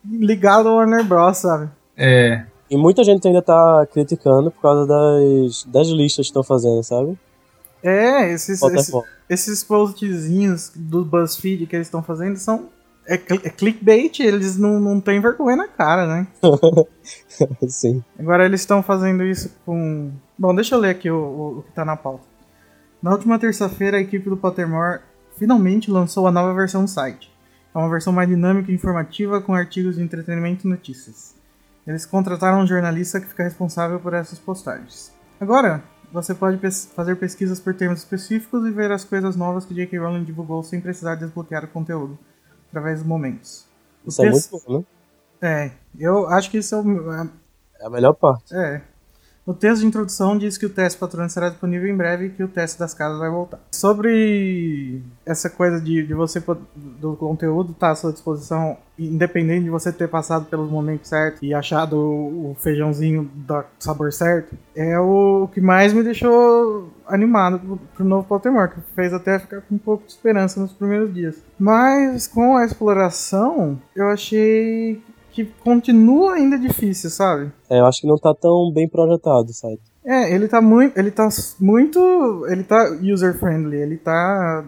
ligado ao Warner Bros, sabe? É. E muita gente ainda tá criticando por causa das, das listas que estão fazendo, sabe? É, esses, esses, esses postzinhos do BuzzFeed que eles estão fazendo são. É, é clickbait, eles não, não têm vergonha na cara, né? Sim. Agora eles estão fazendo isso com. Bom, deixa eu ler aqui o, o, o que tá na pauta. Na última terça-feira, a equipe do Pottermore finalmente lançou a nova versão do site. É uma versão mais dinâmica e informativa com artigos de entretenimento e notícias. Eles contrataram um jornalista que fica responsável por essas postagens. Agora, você pode pes- fazer pesquisas por termos específicos e ver as coisas novas que J.K. Rowling divulgou sem precisar desbloquear o conteúdo, através dos momentos. O Isso é texto- muito bom, né? É, eu acho que isso é o, É a melhor parte. é. No texto de introdução diz que o teste patrônico será disponível em breve e que o teste das casas vai voltar. Sobre essa coisa de, de você do conteúdo estar à sua disposição, independente de você ter passado pelos momentos certos e achado o, o feijãozinho do sabor certo, é o que mais me deixou animado pro, pro novo Pottermore, que fez até ficar com um pouco de esperança nos primeiros dias. Mas com a exploração, eu achei que continua ainda difícil, sabe? É, eu acho que não tá tão bem projetado o site. É, ele tá muito. Ele tá muito. Ele tá user-friendly, ele tá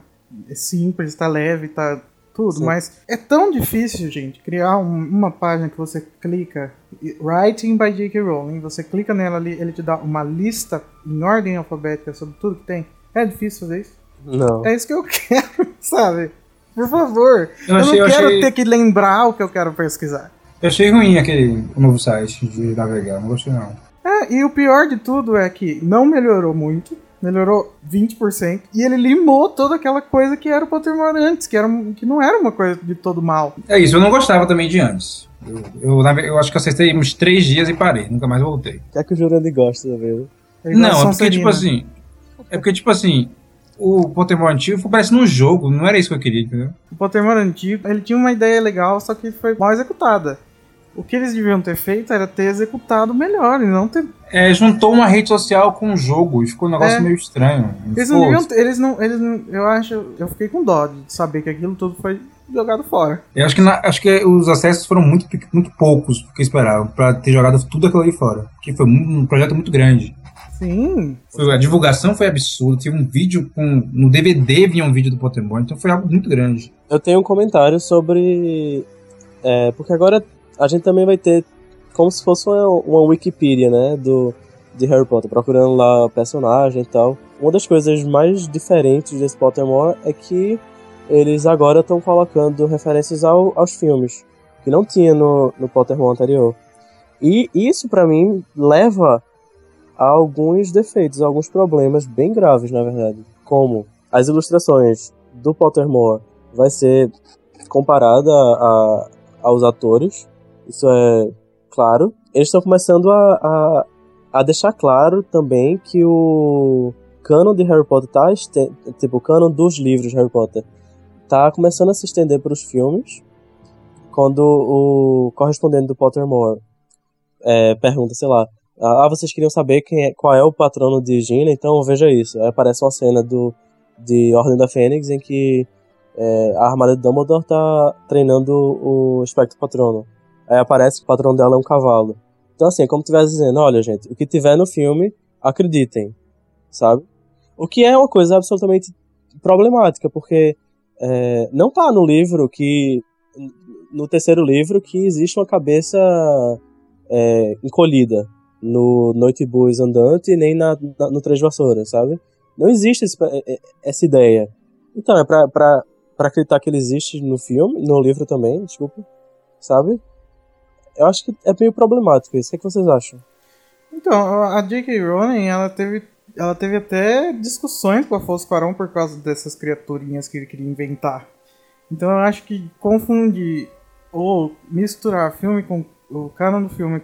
simples, tá leve, tá tudo, Sim. mas é tão difícil, gente, criar um- uma página que você clica. Writing by J.K. Rowling, você clica nela ali, ele te dá uma lista em ordem alfabética sobre tudo que tem. É difícil fazer isso? Não. É isso que eu quero, sabe? Por favor. Eu Eu, achei, não eu quero achei, ter que lembrar o que eu quero pesquisar. Eu achei ruim aquele novo site de navegar, não gostei não. É, e o pior de tudo é que não melhorou muito, melhorou 20%, e ele limou toda aquela coisa que era o Pottermore antes, que, era, que não era uma coisa de todo mal. É isso, eu não gostava também de antes. Eu, eu, eu acho que eu acertei uns três dias e parei, nunca mais voltei. O que é que o Jurandir gosta, tá vendo? É Não, é porque, tipo assim. É porque, tipo assim, o Pottermore antigo parece num jogo, não era isso que eu queria, entendeu? O Pottermore antigo, ele tinha uma ideia legal, só que foi mal executada. O que eles deviam ter feito era ter executado melhor, e não ter... É, juntou uma rede social com um jogo e ficou um negócio É. meio estranho. Eles não deviam ter, eles não, eles não... Eu acho... Eu fiquei com dó de saber que aquilo tudo foi jogado fora. Eu acho que, na- acho que os acessos foram muito, muito poucos do que esperavam, pra ter jogado tudo aquilo ali fora. Porque foi um, um projeto muito grande. Sim, Foi- a divulgação foi absurda, tinha um vídeo com. No DVD vinha um vídeo do Pottermore, então foi algo muito grande. Eu tenho um comentário sobre. É, porque agora a gente também vai ter como se fosse uma, uma Wikipedia, né? Do, de Harry Potter, procurando lá personagem e tal. Uma das coisas mais diferentes desse Pottermore é que eles agora estão colocando referências ao- aos filmes, que não tinha no, no Pottermore anterior. E isso, pra mim, leva a alguns defeitos, a alguns problemas bem graves, na verdade. Como as ilustrações do Pottermore vai ser comparada a, aos atores, isso é claro. Eles estão começando a, a, a deixar claro também que o canon de Harry Potter tá tipo o canon dos livros Harry Potter tá começando a se estender para os filmes. Quando o correspondente do Pottermore é, pergunta, sei lá, ah, vocês queriam saber quem é, qual é o patrono de Gina, então veja isso. Aí aparece uma cena do de Ordem da Fênix em que é, a armada de Dumbledore tá treinando o espectro patrono. Aí aparece que o patrono dela é um cavalo. Então, assim, é como se estivesse dizendo: olha, gente, o que tiver no filme, acreditem, sabe? O que é uma coisa absolutamente problemática, porque é, não tá no livro que. No terceiro livro, que existe uma cabeça é, encolhida no Noitebus andante nem na, na- no Três Vassouras, sabe? Não existe esse- é- é- essa ideia. Então, é pra, pra, pra acreditar que ele existe no filme, no livro também, desculpa, sabe? Eu acho que é meio problemático isso. O que, é que vocês acham? Então, a J.K. Rowling, ela teve, ela teve até discussões com a Afonso Cuarón por causa dessas criaturinhas que ele queria inventar. Então eu acho que confundir ou misturar filme com o canon do filme,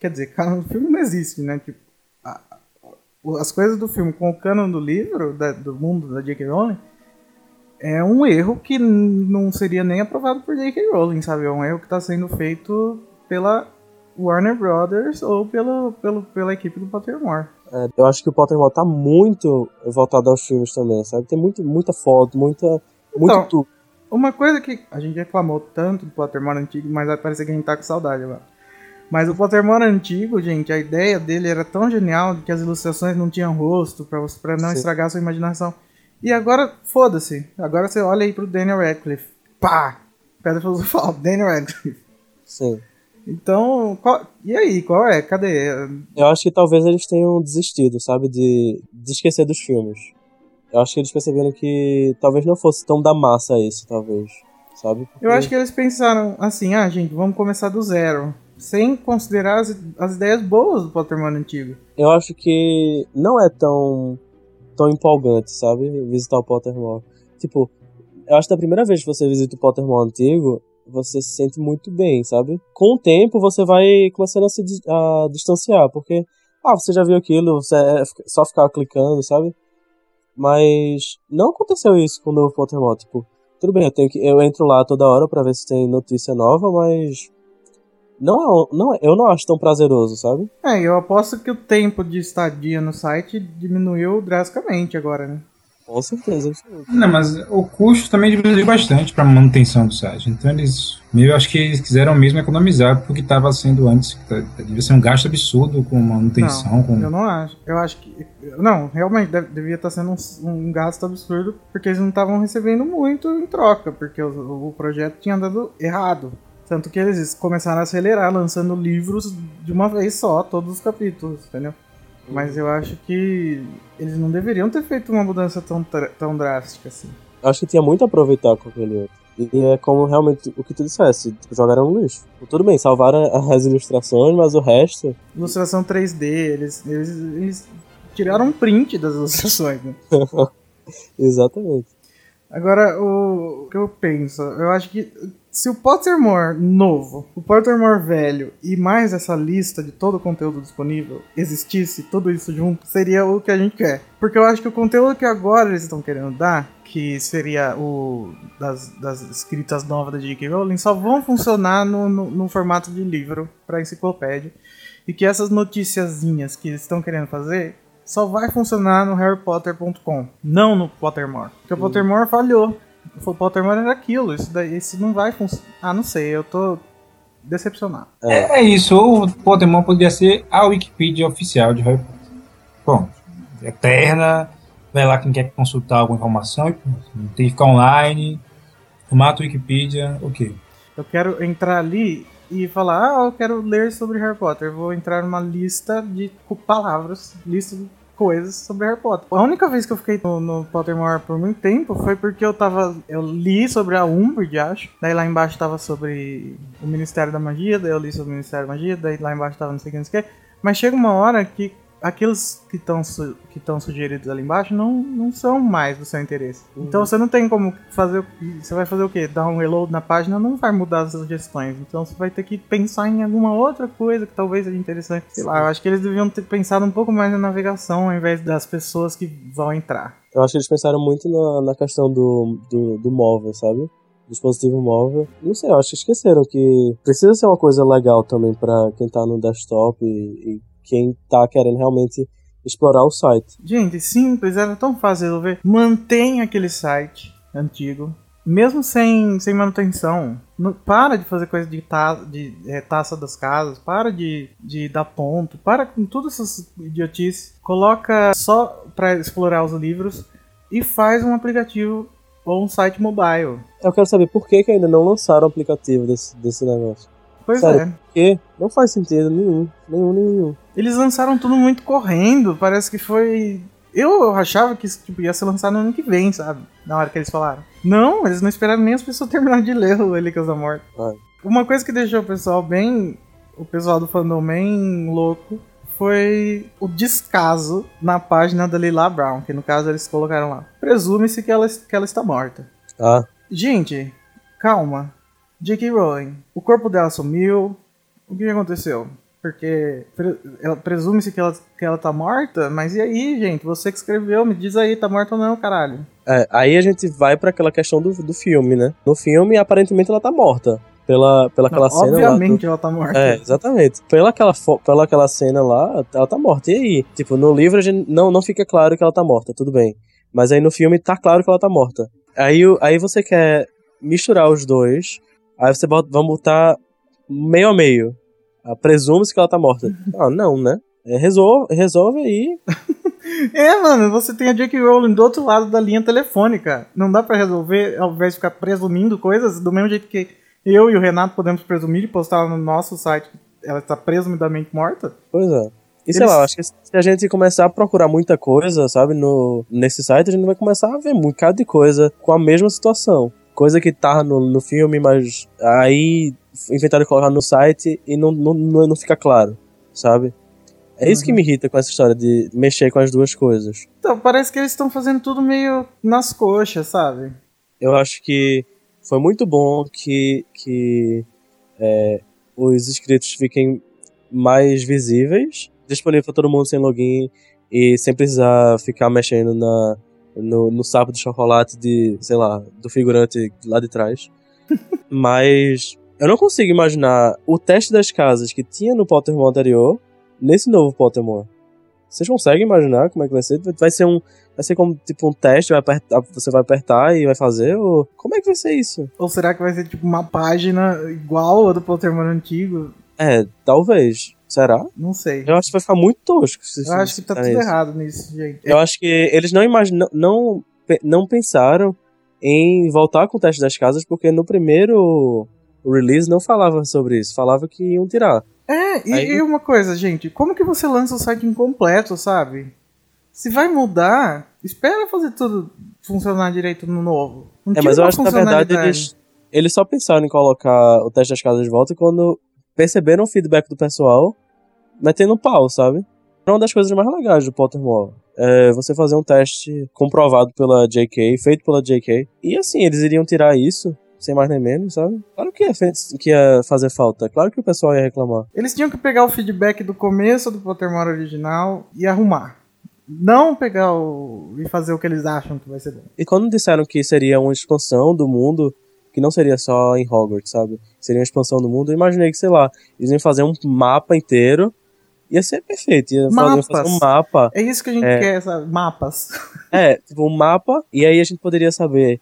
quer dizer, canon do filme não existe, né? Tipo, a- as coisas do filme com o canon do livro, da- do mundo da J.K. Rowling, é um erro que não seria nem aprovado por J.K. Rowling, sabe? É um erro que está sendo feito pela Warner Brothers ou pelo, pelo, pela equipe do Pottermore. É, eu acho que o Pottermore tá muito voltado aos filmes também, sabe? Tem muito, muita foto, muita. Muito Então, tudo. Uma coisa que a gente reclamou tanto do Pottermore antigo, mas vai parecer que a gente tá com saudade agora. Mas o Pottermore antigo, gente, a ideia dele era tão genial que as ilustrações não tinham rosto pra não Sim. estragar a sua imaginação. E agora, foda-se. Agora você olha aí pro Daniel Radcliffe. Pá! Pedra filosofal, Daniel Radcliffe. Sim. Então, qual- e aí, qual é? Cadê? Eu acho que talvez eles tenham desistido, sabe? De, de esquecer dos filmes. Eu acho que eles perceberam que talvez não fosse tão da massa isso, talvez. Sabe? Eu acho que eles pensaram assim, ah, gente, vamos começar do zero. Sem considerar as, as ideias boas do Pottermore antigo. Eu acho que não é tão, tão empolgante, sabe? Visitar o Pottermore. Tipo, eu acho que da primeira vez que você visita o Pottermore antigo, você se sente muito bem, sabe? Com o tempo, você vai começando a se a distanciar, porque ah, você já viu aquilo, você é só ficar clicando, sabe? Mas não aconteceu isso com o novo Pottermore, tipo, tudo bem, eu, tenho que, eu entro lá toda hora pra ver se tem notícia nova, mas não, é- não, é- eu não acho tão prazeroso, sabe? É, eu aposto que o tempo de estadia no site diminuiu drasticamente agora, né? Com certeza. absoluta. Não, mas o custo também diminuiu bastante para manutenção do site. Então eles, eu acho que eles quiseram mesmo economizar porque estava sendo antes, tá- devia ser um gasto absurdo com manutenção, com Eu não acho. Eu acho que. Não, realmente deve- devia estar sendo um, um gasto absurdo, porque eles não estavam recebendo muito em troca, porque o, o projeto tinha dado errado. Tanto que eles começaram a acelerar, lançando livros de uma vez só, todos os capítulos, entendeu? Mas eu acho que eles não deveriam ter feito uma mudança tão, tão drástica assim. Acho que tinha muito a aproveitar com aquele outro. E é como realmente o que tu dissesse, tipo, jogaram no lixo. Tudo bem, salvaram as ilustrações, mas o resto. Ilustração 3D, eles, eles, eles tiraram um print das ilustrações, né? Exatamente. Agora, o que eu penso, eu acho que se o Pottermore novo, o Pottermore velho e mais essa lista de todo o conteúdo disponível existisse, tudo isso junto, seria o que a gente quer. Porque eu acho que o conteúdo que agora eles estão querendo dar, que seria o das, das escritas novas da J.K. Rowling, só vão funcionar no, no, no formato de livro para enciclopédia. E que essas noticiazinhas que eles estão querendo fazer só vai funcionar no harrypotter.com, não no Pottermore. Porque o Pottermore falhou. O Pottermore era aquilo, isso daí isso não vai funcionar. Ah, não sei, eu tô decepcionado. É, é isso, o Pottermore poderia ser a Wikipedia oficial de Harry Potter. Bom, eterna, vai lá quem quer consultar alguma informação, e tem que ficar online, formato Wikipedia, ok. Eu quero entrar ali e falar, ah, eu quero ler sobre Harry Potter. Vou entrar numa lista de palavras, lista de coisas sobre Harry Potter. A única vez que eu fiquei no, no Pottermore por muito tempo foi porque eu tava. Eu li sobre a Umbridge, acho. Daí lá embaixo tava sobre o Ministério da Magia, daí eu li sobre o Ministério da Magia, daí lá embaixo tava não sei o que, não sei o que. Mas chega uma hora que aqueles que estão que estão sugeridos ali embaixo não, não são mais do seu interesse. Então você não tem como fazer. o- Você vai fazer o quê? Dar um reload na página não vai mudar as sugestões. Então você vai ter que pensar em alguma outra coisa que talvez seja interessante. Sei lá, eu acho que eles deviam ter pensado um pouco mais na navegação ao invés das pessoas que vão entrar. Eu acho que eles pensaram muito na, na questão do, do, do móvel, sabe? Dispositivo móvel. Não sei, eu acho que esqueceram que precisa ser uma coisa legal também pra quem tá no desktop e, e quem tá querendo realmente explorar o site. Gente, simples, era tão fácil resolver. Mantém aquele site antigo, mesmo sem, sem manutenção. Não- para de fazer coisa de, ta, de é, taça das casas, para de, de dar ponto, para com todas essas idiotices. Coloca só para explorar os livros e faz um aplicativo ou um site mobile. Eu quero saber por que, que ainda não lançaram o aplicativo desse, desse negócio. Pois Sério? é. Porque não faz sentido nenhum. Nenhum, nenhum. Eles lançaram tudo muito correndo, parece que foi. Eu achava que isso tipo, ia ser lançado no ano que vem, sabe? Na hora que eles falaram. Não, eles não esperaram nem as pessoas terminarem de ler o Relíquias da Morte. Ah. Uma coisa que deixou o pessoal bem. O pessoal do fandom bem louco foi o descaso na página da Lila Brown, que no caso eles colocaram lá. Presume-se que ela, que ela está morta. Ah, Gente, calma. J.K. Rowling, o corpo dela sumiu. O que aconteceu? Porque ela- presume-se que ela, que ela tá morta, mas e aí, gente? Você que escreveu, me diz aí, tá morta ou não, caralho? é, aí a gente vai pra aquela questão do, do filme, né? No filme, aparentemente, ela tá morta. Pela, pela aquela Não, cena lá. obviamente ela tá morta. É, exatamente. Pela aquela, pela aquela cena lá, ela tá morta. E aí? Tipo, no livro a gente não, não fica claro que ela tá morta, tudo bem. Mas aí no filme tá claro que ela tá morta. Aí, aí você quer misturar os dois, aí você bota, vamos botar meio a meio. Ah, Presume-se que ela tá morta. Ah, não, né? É, resolve, resolve aí. É, mano, você tem a J.K. Rowling do outro lado da linha telefônica. Não dá pra resolver, ao invés de ficar presumindo coisas, do mesmo jeito que eu e o Renato podemos presumir e postar no nosso site que ela está presumidamente morta. Pois é. E sei Eles- lá, eu acho que se a gente começar a procurar muita coisa, sabe, no, nesse site, a gente vai começar a ver um bocado de coisa com a mesma situação. Coisa que tá no, no filme, mas aí inventaram colocar no site e não, não, não, não fica claro, sabe? É isso que me irrita com essa história de mexer com as duas coisas. Então, parece que eles estão fazendo tudo meio nas coxas, sabe? Eu acho que foi muito bom que, que é, os inscritos fiquem mais visíveis, disponível pra todo mundo sem login e sem precisar ficar mexendo na, no, no sapo de chocolate de, sei lá, do figurante lá de trás. Mas eu não consigo imaginar o teste das casas que tinha no Pottermore anterior nesse novo Pottermore. Vocês conseguem imaginar como é que vai ser? Vai ser um. Vai ser como tipo um teste, vai apertar, você vai apertar e vai fazer? Ou como é que vai ser isso? Ou será que vai ser tipo uma página igual a do Pottermore antigo? É, talvez. Será? Não sei. Eu acho que vai ficar muito tosco. Se, Eu acho que tá tudo isso. errado nisso, gente. Eu acho que eles não imaginam, não, não pensaram em voltar com o teste das casas, porque no primeiro release não falava sobre isso, falava que iam tirar. É, e, Aí- e uma coisa, gente, como que você lança o site incompleto, sabe? Se vai mudar, espera fazer tudo funcionar direito no novo. Não É, mas eu acho que na verdade eles, eles só pensaram em colocar o teste das casas de volta quando perceberam o feedback do pessoal metendo pau, sabe? É uma das coisas mais legais do Pottermore. É você fazer um teste comprovado pela JK, feito pela JK. E assim, eles iriam tirar isso, sem mais nem menos, sabe? Claro que ia, que ia fazer falta. Claro que o pessoal ia reclamar. Eles tinham que pegar o feedback do começo do Pottermore original e arrumar. Não pegar o. e fazer o que eles acham que vai ser bom. E quando disseram que seria uma expansão do mundo, que não seria só em Hogwarts, sabe? Seria uma expansão do mundo, eu imaginei que, sei lá, eles iam fazer um mapa inteiro. Ia ser perfeito. Ia fazer, Mapas. fazer um mapa. É isso que a gente É. quer, sabe? Mapas. É, tipo um mapa, e aí a gente poderia saber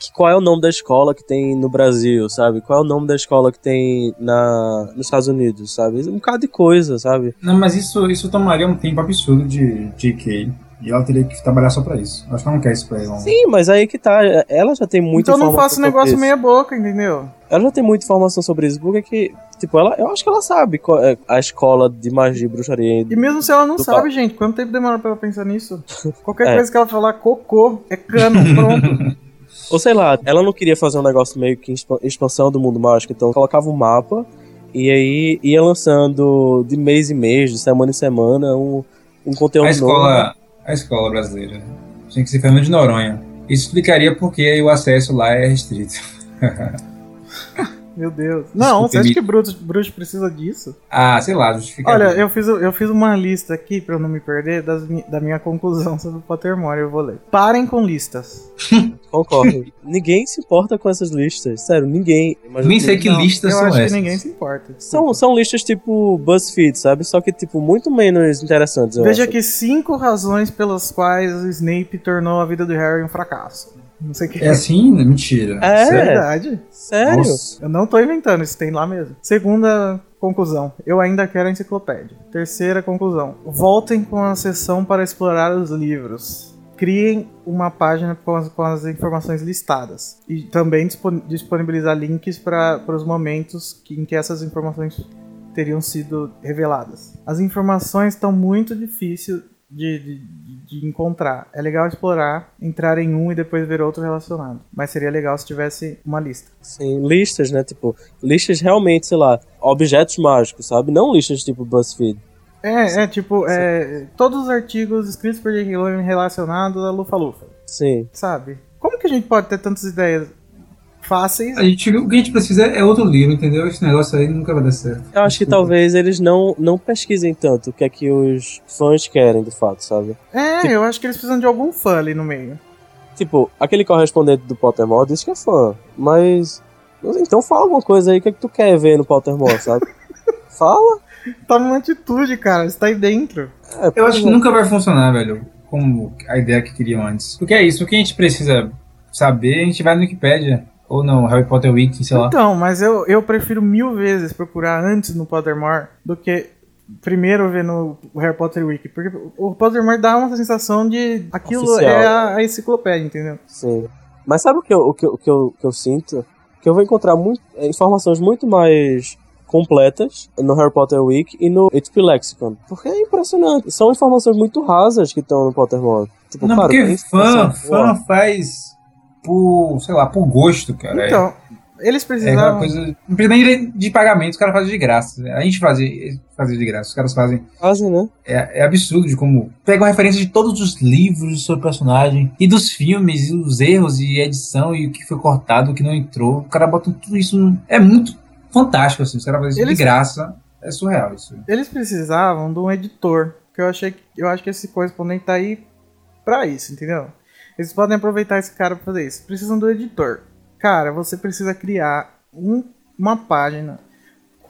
que, qual é o nome da escola que tem no Brasil, sabe? Qual é o nome da escola que tem na, nos Estados Unidos, sabe? Um bocado de coisa, sabe? Não, mas isso, isso tomaria um tempo absurdo de JK. E ela teria que trabalhar só pra isso. Acho que ela não quer isso pra ela. Sim, mas aí que tá. Ela já tem muita então não informação faça sobre negócio isso. meia boca, entendeu? Ela já tem muita informação sobre isso, porque que, tipo, ela, eu acho que ela sabe qual é a escola de magia e bruxaria. E mesmo se ela não sabe, gente, quanto tempo demora pra ela pensar nisso? Qualquer É. coisa que ela falar cocô, é cano, pronto. Ou sei lá, ela não queria fazer um negócio meio que expa- expansão do mundo mágico, então colocava um mapa e aí ia lançando de mês em mês, de semana em semana, um, um conteúdo A escola, novo. A escola brasileira tinha que ser Fernando de Noronha. Isso explicaria por que o acesso lá é restrito. Meu Deus. Não, você acha que bruxo, bruxo precisa disso? ah, sei lá, justificar. Olha, eu fiz, eu fiz uma lista aqui, pra eu não me perder, das da minha conclusão sobre o Pottermore, eu vou ler. Parem com listas. Concordo. ninguém se importa com essas listas, sério, ninguém. Mas Nem sei que Não, listas eu são acho essas. que ninguém se importa. São, são listas tipo BuzzFeed, sabe? Só que, tipo, muito menos interessantes. eu Veja acho. aqui cinco razões pelas quais o Snape tornou a vida do Harry um fracasso. Não sei o que É assim? Mentira. É. É Sério? verdade. Sério? Nossa. Eu não tô inventando, isso tem lá mesmo. Segunda conclusão, eu ainda quero a enciclopédia. Terceira conclusão, voltem com a sessão para explorar os livros. Criem uma página com as, com as informações listadas. E também dispon- disponibilizar links para os momentos que- em que essas informações teriam sido reveladas. As informações estão muito difíceis de, de, de encontrar. É legal explorar, entrar em um e depois ver outro relacionado. Mas seria legal se tivesse uma lista. Sim, listas, né? Tipo, listas realmente, sei lá, objetos mágicos, sabe? Não listas tipo BuzzFeed. É, é tipo, é, todos os artigos escritos por J.K. Rowling relacionados a Lufa-Lufa, Sim. sabe? Como que a gente pode ter tantas ideias fáceis? A gente, o que a gente precisa é outro livro, entendeu? Esse negócio aí nunca vai dar certo. Eu acho que talvez eles não, não pesquisem tanto o que é que os fãs querem, de fato, sabe? É, eu acho que eles precisam de algum fã ali no meio. Tipo, aquele correspondente do Pottermore disse que é fã, mas... Então fala alguma coisa aí, o que é que tu quer ver no Pottermore, sabe? fala. Toma uma atitude, cara, você tá aí dentro. É, Eu acho que pô, nunca vai funcionar, velho, como a ideia que queriam antes. Porque é isso, o que a gente precisa saber, a gente vai no Wikipedia. Ou no Harry Potter Wiki, sei lá. Então, mas eu, eu prefiro mil vezes procurar antes no Pottermore do que primeiro ver no Harry Potter Wiki. Porque o Pottermore dá uma sensação de aquilo Oficial. é a, a enciclopédia, entendeu? Sim. Mas sabe o que eu, o que eu, o que eu, que eu sinto? Que eu vou encontrar muito, é, informações muito mais completas no Harry Potter Week e no HP Lexicon. Porque é impressionante. São informações muito rasas que estão no Pottermore. Tipo, Não, claro, porque fã, fã faz por, sei lá, por gosto, cara. Então, eles é, é precisavam. coisa. Não precisa nem de pagamento, os caras fazem de graça. A gente fazia, fazia de graça, os caras fazem. Fazem, né? É, é absurdo de como pegam referência de todos os livros sobre o personagem e dos filmes, e os erros e edição e o que foi cortado, o que não entrou. O cara bota tudo isso. É muito fantástico, assim. Os caras fazem Eles- de graça. É surreal isso. Eles precisavam de um editor, que eu achei que eu acho que esse correspondente tá aí pra isso, entendeu? Eles podem aproveitar esse cara pra fazer isso. Precisam do editor. Cara, você precisa criar um- uma página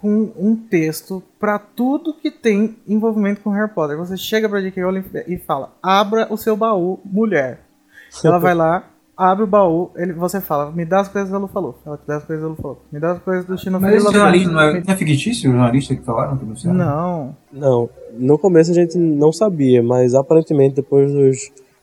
com um texto pra tudo que tem envolvimento com Harry Potter. Você chega pra J.K. Rowling e fala: "Abra o seu baú, mulher". Ela vai lá, abre o baú, ele, você fala: "Me dá as coisas que a Lu falou". Ela te dá as coisas que a Lu falou. Me dá as coisas do Chino Mas esse jornalista não é, não é fictício? O jornalista que falaram? Que anunciaram? Não. Não, no começo a gente não sabia, mas aparentemente depois dos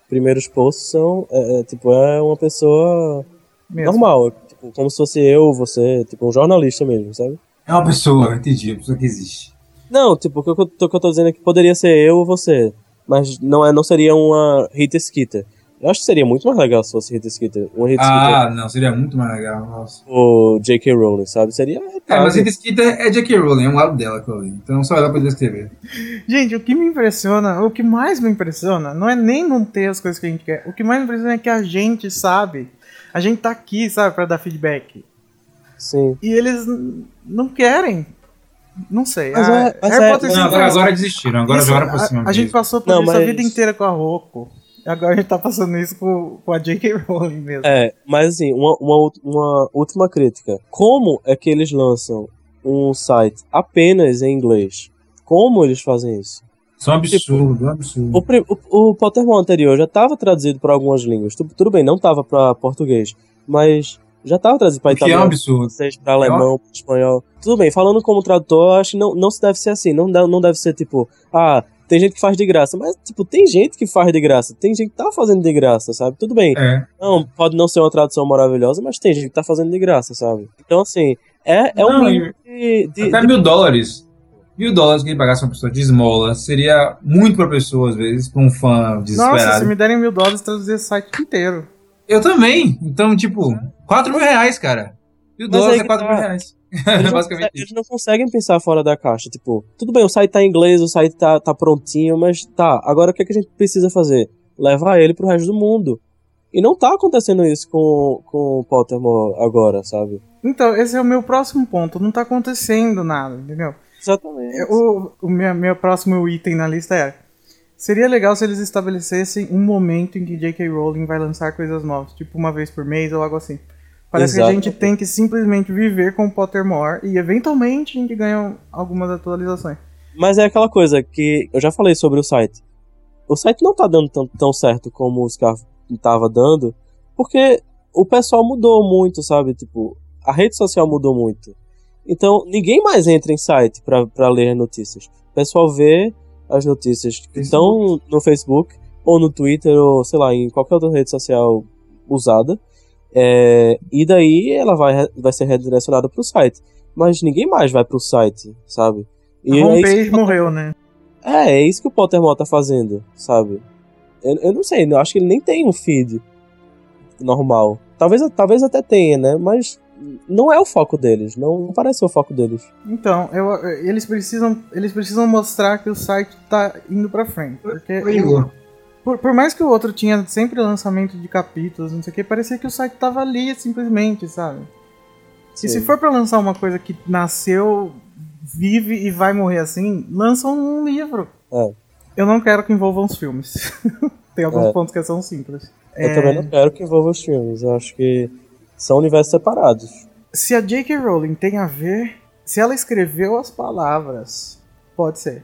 primeiros posts são, é, é, tipo, é uma pessoa Mesmo. normal, tipo, como se fosse eu, você, tipo, um jornalista mesmo, sabe? É uma pessoa, entendi, é uma pessoa que existe. Não, tipo, o que eu, tô- o que eu tô dizendo é que poderia ser eu ou você, mas não, é, não seria uma Rita Skeeter. Eu acho que seria muito mais legal se fosse Rita Skeeter Ah, não, seria muito mais legal. Nossa. ou J.K. Rowling, sabe? Seria. É, mas Rita Skeeter é J.K. Rowling, é um lado dela ali. Então só ela poderia escrever. Gente, o que me impressiona, o que mais me impressiona, não é nem não ter as coisas que a gente quer. O que mais me impressiona é que a gente sabe. A gente tá aqui, sabe, pra dar feedback. Sim. E eles não querem. Não sei. Mas Ah, é- mas Harry é- Potter Não, agora, desistiram, agora isso, jogaram por cima a, a gente passou por Não, isso a mas- vida inteira com a Roku. Agora a gente tá passando isso com, com a J.K. Rowling mesmo. É, mas assim, uma, uma, uma última crítica. Como é que eles lançam um site apenas em inglês? Como eles fazem isso? Isso é um absurdo, é um absurdo. O, o, o Pottermore anterior já estava traduzido para algumas línguas. Tu- tudo bem, não estava para português, mas já estava traduzido para O que é um italiano, absurdo. para alemão, pra espanhol. Tudo bem, falando como tradutor, eu acho que não, não se deve ser assim. Não, deve- não deve ser tipo, ah, tem gente que faz de graça. Mas, tipo, tem gente que faz de graça. Tem gente que tá fazendo de graça, sabe? Tudo bem. É. Não, pode não ser uma tradução maravilhosa, mas tem gente que tá fazendo de graça, sabe? Então, assim, é, é um Não, mínimo de, de- Até de- mil dólares. Mil dólares que ele pagasse uma pessoa de esmola seria muito pra pessoa, às vezes, pra um fã Nossa, desesperado. se me derem mil dólares, traduzir esse site inteiro. Eu também. Então, tipo, 4 mil reais, cara. Mil Mas dólares é que 4 tá. mil reais. Eles É não, basicamente conseguem, isso. eles não conseguem pensar fora da caixa. Tipo, tudo bem, o site tá em inglês, o site tá, tá prontinho, mas tá, agora o que, é que a gente precisa fazer? Levar ele pro resto do mundo. E não tá acontecendo isso com, com o Pottermore agora, sabe? Então, esse é o meu próximo ponto. Não tá acontecendo nada, entendeu? Exatamente. É, O, o meu, meu próximo item na lista era. Seria legal se eles estabelecessem um momento em que J.K. Rowling vai lançar coisas novas, tipo uma vez por mês ou algo assim. Parece que a Exato. gente tem que simplesmente viver com o Pottermore e eventualmente a gente ganha algumas atualizações. Mas é aquela coisa que eu já falei sobre o site. O site não tá dando tão, tão certo como o Scarf tava dando, porque o pessoal mudou muito, sabe? Tipo, a rede social mudou muito. Então, ninguém mais entra em site pra ler notícias. O pessoal vê as notícias que estão no Facebook, ou no Twitter, ou sei lá, em qualquer outra rede social usada. É, e daí ela vai, vai ser redirecionada pro site. Mas ninguém mais vai pro site, sabe? A é isso homepage morreu, né? é, é isso que o Pottermore tá fazendo, sabe? Eu, eu não sei, eu acho que ele nem tem um feed normal. Talvez, talvez até tenha, né? Mas não é o foco deles, não parece ser o foco deles. Então, eu, eles, precisam, eles precisam mostrar que o site tá indo pra frente. Porque Oi, Igor. Por, por mais que o outro tinha sempre lançamento de capítulos, não sei o que, parecia que o site tava ali simplesmente, sabe? E se Sim. for pra lançar uma coisa que nasceu, vive e vai morrer assim, lançam um livro. É. Eu não quero que envolvam os filmes. Tem alguns É. pontos que são simples. Eu É, também não quero que envolva os filmes, eu acho que são universos separados. Se a J.K. Rowling tem a ver, se ela escreveu as palavras, pode ser.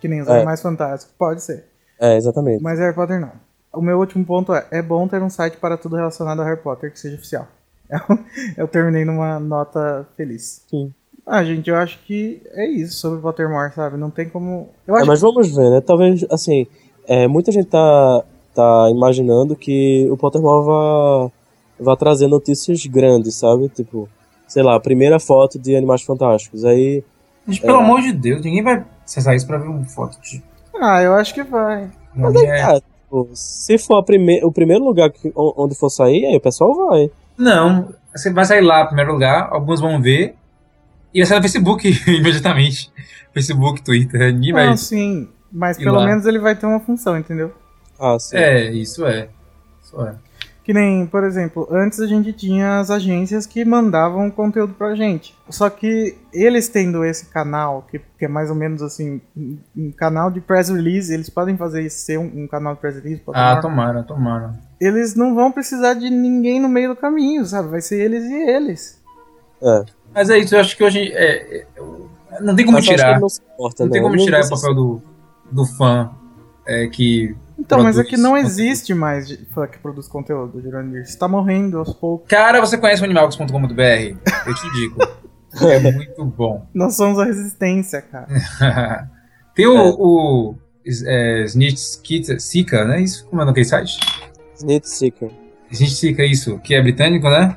Que nem os É. Animais Fantásticos, pode ser. É, exatamente. Mas Harry Potter não. O meu último ponto é: é bom ter um site para tudo relacionado a Harry Potter que seja oficial. Eu, eu terminei numa nota feliz. Sim. Ah, gente, eu acho que é isso sobre Pottermore, sabe? Não tem como. Eu É, acho mas vamos ver, né? Talvez, assim, é, muita gente tá, tá imaginando que o Pottermore vá, vá trazer notícias grandes, sabe? Tipo, sei lá, a primeira foto de Animais Fantásticos. Aí Gente, pelo amor de Deus, ninguém vai acessar isso pra ver uma foto de. Ah, eu acho que vai. Mas aí, É. tá, tipo, se for a prime o primeiro lugar que, onde for sair, aí o pessoal vai. Não, você vai sair lá em primeiro lugar, alguns vão ver, e vai sair no Facebook imediatamente. Facebook, Twitter, ninguém vai. Não, sim. Mas pelo lá? menos ele vai ter uma função, entendeu? Ah, sim. É, isso é. Isso é. Que nem, por exemplo, antes a gente tinha as agências que mandavam conteúdo pra gente. Só que eles tendo esse canal, que, que é mais ou menos assim, um, canal de press release, eles podem fazer isso ser um, um canal de press release. Ah, tomar. tomara, tomara. Eles não vão precisar de ninguém no meio do caminho, sabe? Vai ser eles e eles. É. Mas é isso, eu acho que hoje. é, é, não tem como tirar. não se importa, Não tem não. como tirar o não papel do, do fã é, que. Então, mas é que não existe mais de- que produz conteúdo, Jurandir. Você tá morrendo aos poucos. Cara, você conhece o animalcos.com.br? Eu te digo. é muito bom. Nós somos a resistência, cara. tem o, É. o é, Snitch Seeker, né? Isso, como é naquele site? Snitch Seeker. Snitch Seeker, isso, que é britânico, né?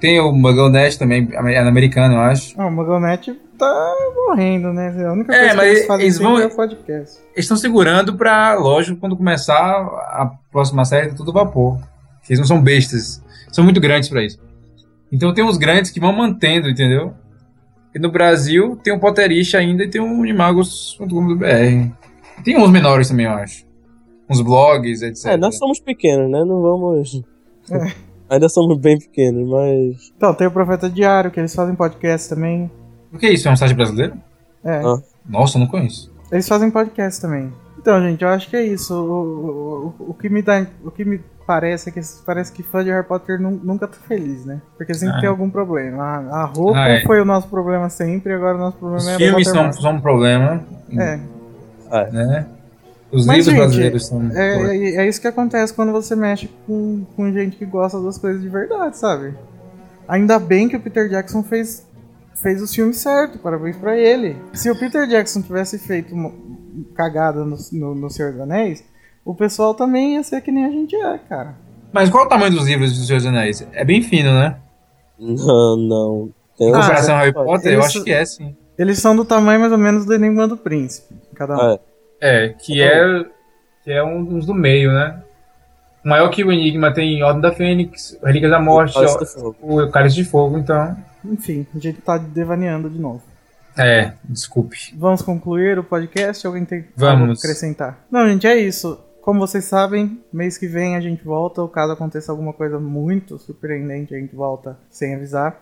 Tem o MuggleNet também, é americano, eu acho. Ah, o Magonet tá morrendo, né? A única É, coisa mas que eles fazem eles vão- é o podcast. Eles estão segurando pra, lógico, quando começar a próxima série, tá tudo vapor. Eles não são bestas. São muito grandes pra isso. Então tem uns grandes que vão mantendo, entendeu? E no Brasil tem o Potterish ainda e tem o Unimagos.com.br. Tem uns menores também, eu acho. Uns blogs, etc. É, nós somos pequenos, né? Não vamos. É. Ainda somos bem pequenos, mas. Então, tem o Profeta Diário, que eles fazem podcast também. O que é isso? É um site brasileiro? É, Ah. Nossa, eu não conheço. eles fazem podcast também. Então, gente, eu acho que é isso. O, o, o- o que me dá. O que me parece é que parece que fã de Harry Potter nu- nunca tá fez, né? Porque sempre Ah. tem algum problema. A, a roupa Ah, é. foi o nosso problema sempre, agora o nosso problema Os é filmes são, são um problema, É, né? Os Mas, livros gente, brasileiros são... é, é, é isso que acontece quando você mexe com, com gente que gosta das coisas de verdade, sabe? Ainda bem que o Peter Jackson fez, fez os filmes certo, parabéns pra ele. Se o Peter Jackson tivesse feito uma cagada no, no, no Senhor dos Anéis, o pessoal também ia ser que nem a gente é, cara. Mas qual é o tamanho dos livros dos Senhor dos Anéis? É bem fino, né? Não, não. Tem Em Ah, comparação ao Harry Potter, eu acho que é, sim. Eles são do tamanho mais ou menos do Enigma do Príncipe, cada um. É. É, que é, que é um dos do meio, né? Maior que o Enigma tem Ordem da Fênix, Relíquias da Morte, do Fogo. o Cálice de Fogo, então... Enfim, a gente tá devaneando de novo. É, desculpe. Vamos concluir o podcast? Alguém tem Vamos. acrescentar? Não, gente, é isso. Como vocês sabem, mês que vem a gente volta. Ou caso aconteça alguma coisa muito surpreendente, a gente volta sem avisar.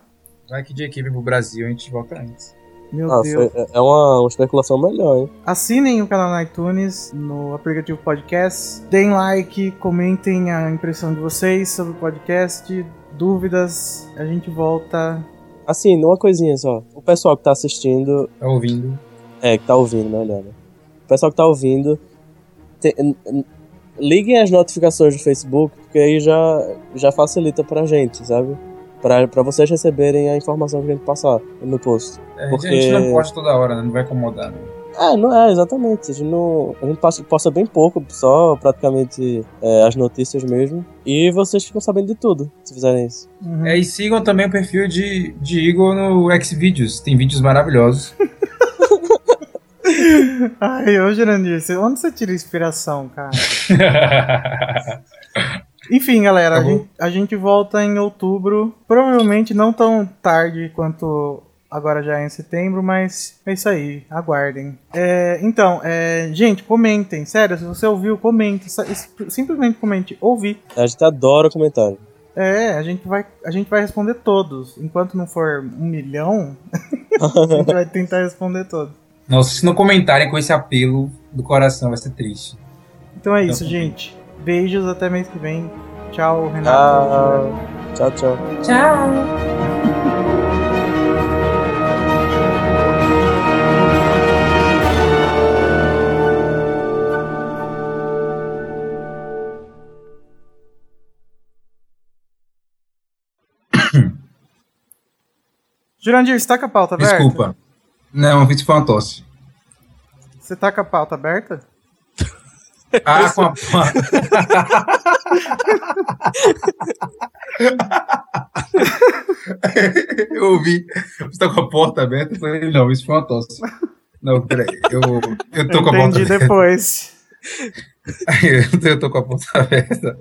Vai que de equipe pro Brasil, a gente volta antes. Meu Ah, Deus. foi- é uma, uma especulação melhor, hein? Assinem o canal no iTunes, no aplicativo podcast. Deem like, comentem a impressão de vocês sobre o podcast. Dúvidas, a gente volta. Assim, uma coisinha só. O pessoal que tá assistindo, Tá ouvindo? é, que tá ouvindo, melhor, né? O pessoal que tá ouvindo, te- liguem as notificações do Facebook, porque aí já, já facilita pra gente, sabe? Pra, pra vocês receberem a informação que a gente passar no post. É, Porque- A gente não posta toda hora, né? Não vai incomodar, né? É, não é, exatamente. A gente, não, a gente passa, posta bem pouco, só praticamente é, as notícias mesmo. E vocês ficam sabendo de tudo, se fizerem isso. Uhum. É, e sigam também o perfil de, de Igor no Xvideos. Tem vídeos maravilhosos. Ai, ô Jurandir, onde você tira inspiração, cara? Enfim, galera, a Tá bom. gente, a gente volta em outubro. Provavelmente não tão tarde quanto agora já é em setembro, mas é isso aí, aguardem. É, então, é, gente, comentem, sério, se você ouviu, comente. Simplesmente comente, ouvi. A gente adora comentário. É, a gente vai, a gente vai responder todos. Enquanto não for um milhão, a gente vai tentar responder todos. Nossa, se não comentarem com esse apelo do coração, vai ser triste. Então é isso, Então, gente. Beijos, até mês que vem. Tchau, Renato. Tchau, tchau. Jurandir, você tá com a pauta aberta? Desculpa. Não, isso foi uma tosse. Você tá com a pauta aberta? Ah, com a. eu ouvi. Você tá com a porta aberta? Eu falei, não, isso foi uma tosse. Não, peraí. Eu, eu tô com a porta Entendi aberta. depois. eu tô com a porta aberta.